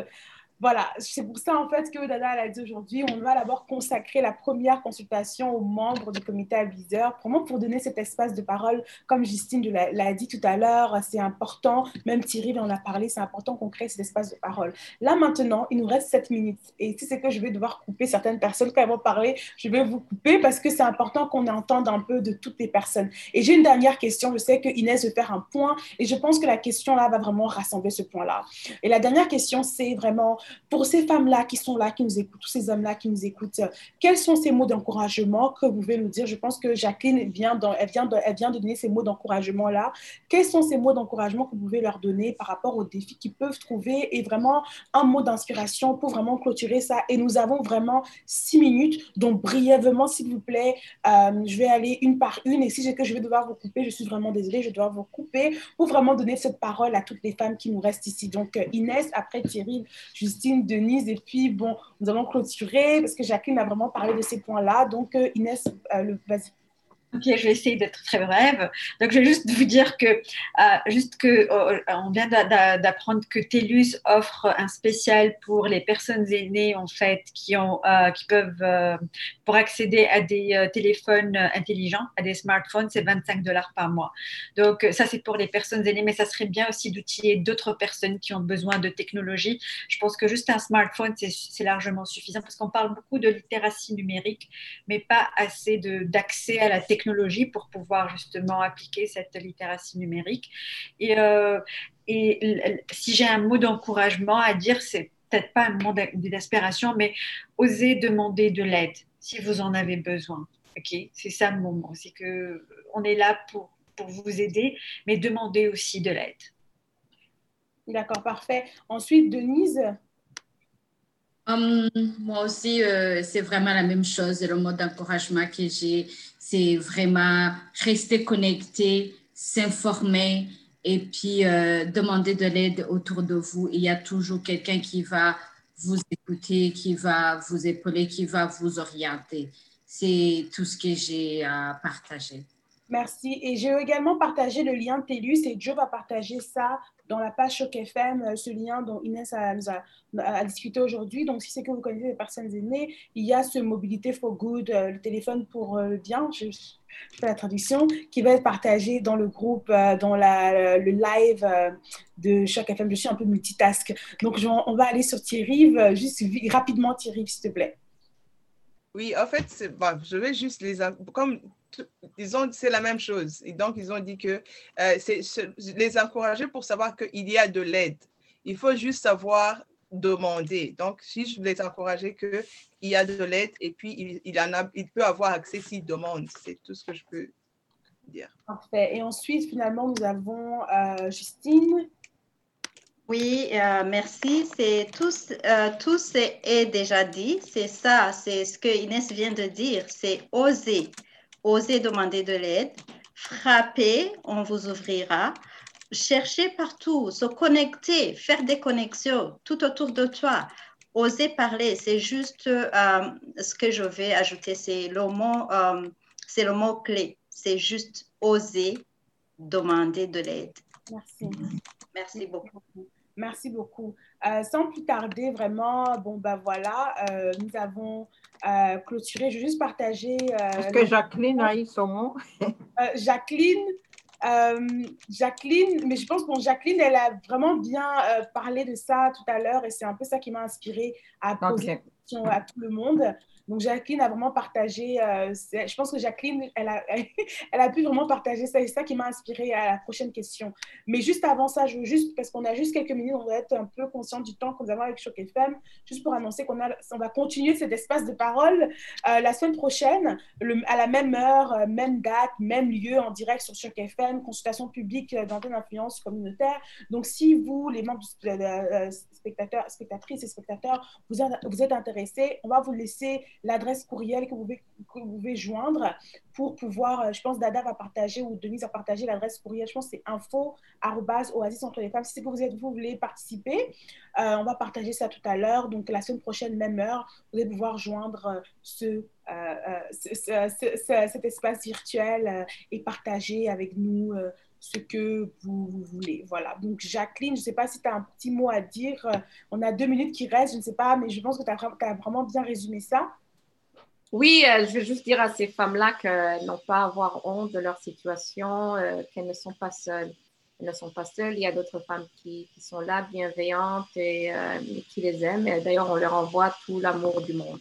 voilà, c'est pour ça en fait que Dada a dit aujourd'hui, on va d'abord consacrer la première consultation aux membres du comité aviseur, vraiment pour donner cet espace de parole, comme Justine l'a dit tout à l'heure, c'est important, même Thierry en a parlé, c'est important qu'on crée cet espace de parole. Là maintenant, il nous reste 7 minutes et si c'est que je vais devoir couper certaines personnes quand elles vont parler, je vais vous couper parce que c'est important qu'on entende un peu de toutes les personnes. Et j'ai une dernière question, je sais que Inès veut faire un point et je pense que la question là va vraiment rassembler ce point-là. Et la dernière question, c'est vraiment pour ces femmes-là qui sont là, qui nous écoutent, tous ces hommes-là qui nous écoutent, quels sont ces mots d'encouragement que vous pouvez nous dire? Je pense que Jacqueline vient, elle vient, de, elle vient de donner ces mots d'encouragement-là. Quels sont ces mots d'encouragement que vous pouvez leur donner par rapport aux défis qu'ils peuvent trouver et vraiment un mot d'inspiration pour vraiment clôturer ça? Et nous avons vraiment six minutes, donc brièvement, s'il vous plaît, euh, je vais aller une par une et si que je vais devoir vous couper, je suis vraiment désolée, je dois vous couper pour vraiment donner cette parole à toutes les femmes qui nous restent ici. Donc euh, Inès, après Thierry, Denise, et puis bon, nous allons clôturer parce que Jacqueline a vraiment parlé de ces points-là. Donc, euh, Inès, euh, vas-y.
Ok, je vais essayer d'être très brève. Donc, je vais juste vous dire que, euh, juste que euh, on vient d'apprendre que TELUS offre un spécial pour les personnes aînées, en fait, qui, ont, euh, qui peuvent, pour accéder à des téléphones intelligents, à des smartphones, c'est 25 dollars par mois. Donc, ça, c'est pour les personnes aînées, mais ça serait bien aussi d'outiller d'autres personnes qui ont besoin de technologie. Je pense que juste un smartphone, c'est largement suffisant parce qu'on parle beaucoup de littératie numérique, mais pas assez d'accès à la technologie pour pouvoir justement appliquer cette littératie numérique. Et, euh, si j'ai un mot d'encouragement à dire, c'est peut-être pas un moment d'expiration, mais osez demander de l'aide si vous en avez besoin. Ok, c'est ça le moment. C'est que on est là pour, pour vous aider, mais demandez aussi de l'aide.
D'accord, parfait. Ensuite, Denise.
Hum, moi aussi, euh, c'est vraiment la même chose. Le mot d'encouragement que j'ai, c'est vraiment rester connecté, s'informer et puis euh, demander de l'aide autour de vous. Il y a toujours quelqu'un qui va vous écouter, qui va vous épauler, qui va vous orienter. C'est tout ce que j'ai à partager.
Merci. Et j'ai également partagé le lien TELUS et Joe va partager ça dans la page Choc FM, euh, ce lien dont Inès a, discuté aujourd'hui. Donc, si c'est que vous connaissez des personnes aînées, il y a ce Mobilité for Good, euh, le téléphone pour le bien, je, fais la traduction, qui va être partagé dans le groupe, euh, dans la, le live de Choc FM. Je suis un peu multitask. Donc, on va aller sur Thierry, juste rapidement, Thierry, s'il te plaît.
Oui, en fait, je vais juste les... Comme disons, c'est la même chose. Et donc, ils ont dit que euh, c'est les encourager pour savoir qu'il y a de l'aide. Il faut juste savoir demander. Donc, si je les encourager qu'il y a de l'aide et puis il, il, en a, il peut avoir accès s'il demande. C'est tout ce que je peux dire.
Parfait. Et ensuite, finalement, nous avons euh, Justine.
Oui, euh, merci. C'est tout, euh, tout est déjà dit. C'est ça, c'est ce que Inès vient de dire. C'est oser. Osez demander de l'aide. Frappez, on vous ouvrira. Cherchez partout, se connecter, faire des connexions tout autour de toi. Osez parler, c'est juste euh, ce que je vais ajouter, c'est le mot, euh, c'est le mot clé. C'est juste oser demander de l'aide.
Merci.
Merci beaucoup.
Merci beaucoup. Euh, sans plus tarder, vraiment, bon, ben voilà, euh, nous avons euh, clôturé. Je vais juste partager.
Est-ce que Jacqueline a eu son mot?
Jacqueline, Jacqueline, mais je pense que Jacqueline, elle a vraiment bien parlé de ça tout à l'heure et c'est un peu ça qui m'a inspiré à poser okay. question à tout le monde. Donc, Jacqueline a vraiment partagé, euh, je pense que Jacqueline, elle a, (laughs) elle a pu vraiment partager ça et ça qui m'a inspiré à la prochaine question. Mais juste avant ça, juste, parce qu'on a juste quelques minutes, on va être un peu conscient du temps que nous avons avec Choc FM, juste pour annoncer qu'on on va continuer cet espace de parole euh, la semaine prochaine, à la même heure, euh, même date, même lieu, en direct sur Choc FM, consultation publique d'antenne d'influence communautaire. Donc, si vous, les membres, spectateurs, spectatrices et spectateurs, vous êtes intéressés, on va vous laisser l'adresse courriel que vous, pouvez, que vous pouvez joindre pour pouvoir, euh, je pense Dada va partager ou Denise va partager l'adresse courriel, je pense que c'est info oasis entre les femmes. Si c'est que vous, êtes, vous voulez participer, euh, on va partager ça tout à l'heure. Donc la semaine prochaine, même heure, vous allez pouvoir joindre euh, ce, cet espace virtuel et partager avec nous ce que vous, voulez. Voilà. Donc, Jacqueline, je ne sais pas si tu as un petit mot à dire. On a deux minutes qui restent, je ne sais pas, mais je pense que tu as, vraiment bien résumé ça.
Oui, euh, je veux juste dire à ces femmes-là qu'elles n'ont pas à avoir honte de leur situation, euh, qu'elles ne sont pas seules. Elles ne sont pas seules. Il y a d'autres femmes qui, sont là, bienveillantes et, euh, qui les aiment. D'ailleurs, on leur envoie tout l'amour du monde.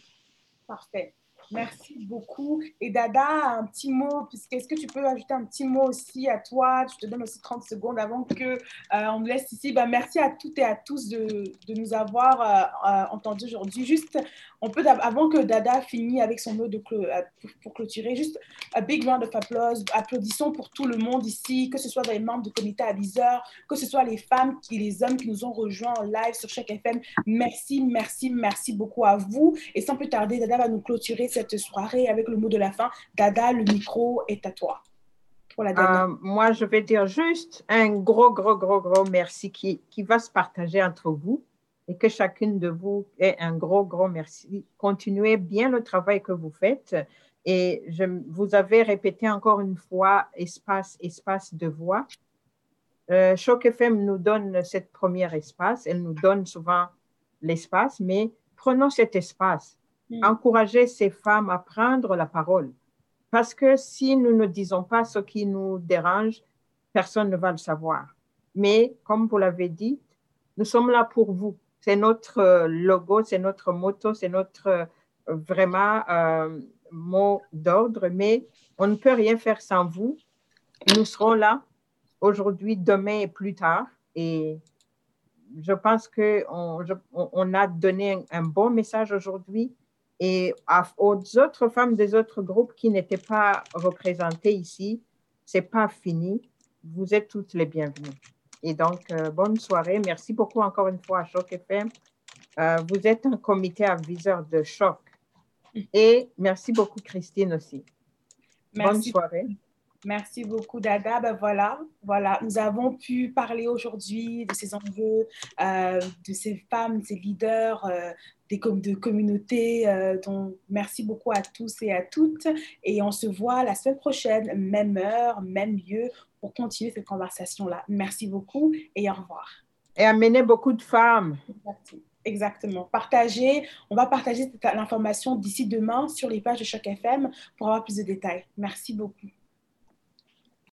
Parfait. Merci beaucoup. Et Dada, un petit mot, puisque est-ce que tu peux ajouter un petit mot aussi à toi? Je te donne aussi 30 secondes avant que on me laisse ici. Ben, merci à toutes et à tous de, nous avoir entendus aujourd'hui. Juste, on peut, avant que Dada finisse avec son mot de pour clôturer, juste un big round of applause. Applaudissons pour tout le monde ici, que ce soit les membres du comité aviseur, que ce soit les femmes les hommes qui nous ont rejoints en live sur chaque FM. Merci, merci, merci beaucoup à vous. Et sans plus tarder, Dada va nous clôturer cette soirée avec le mot de la fin. Dada, le micro est à toi.
Euh, moi, je vais dire juste un gros, gros, gros, gros merci qui, qui va se partager entre vous et que chacune de vous ait un gros, gros merci. Continuez bien le travail que vous faites. Et je, vous avez répété encore une fois espace, espace de voix. Euh, Choc FM nous donne cette première espace. Elle nous donne souvent l'espace, mais prenons cet espace. Mm. encourager ces femmes à prendre la parole. Parce que si nous ne disons pas ce qui nous dérange, personne ne va le savoir. Mais comme vous l'avez dit, nous sommes là pour vous. C'est notre euh, logo, c'est notre motto, c'est notre euh, vraiment euh, mot d'ordre, mais on ne peut rien faire sans vous. Nous serons là aujourd'hui, demain et plus tard. Et je pense qu'on on a donné un, bon message aujourd'hui et aux autres femmes des autres groupes qui n'étaient pas représentées ici, c'est pas fini. Vous êtes toutes les bienvenues. Et donc, euh, bonne soirée. Merci beaucoup encore une fois à Choc FM. Euh, vous êtes un comité aviseur de choc. Et merci beaucoup, Christine aussi. Bonne soirée.
Merci beaucoup, Dada. Ben voilà, voilà, nous avons pu parler aujourd'hui de ces enjeux, euh, de ces femmes, ces leaders, euh, des de communautés. Euh, donc, merci beaucoup à tous et à toutes. Et on se voit la semaine prochaine, même heure, même lieu, pour continuer cette conversation-là. Merci beaucoup et au revoir.
Et amener beaucoup de femmes.
Exactement. Partagez. On va partager l'information d'ici demain sur les pages de Choc FM pour avoir plus de détails. Merci beaucoup.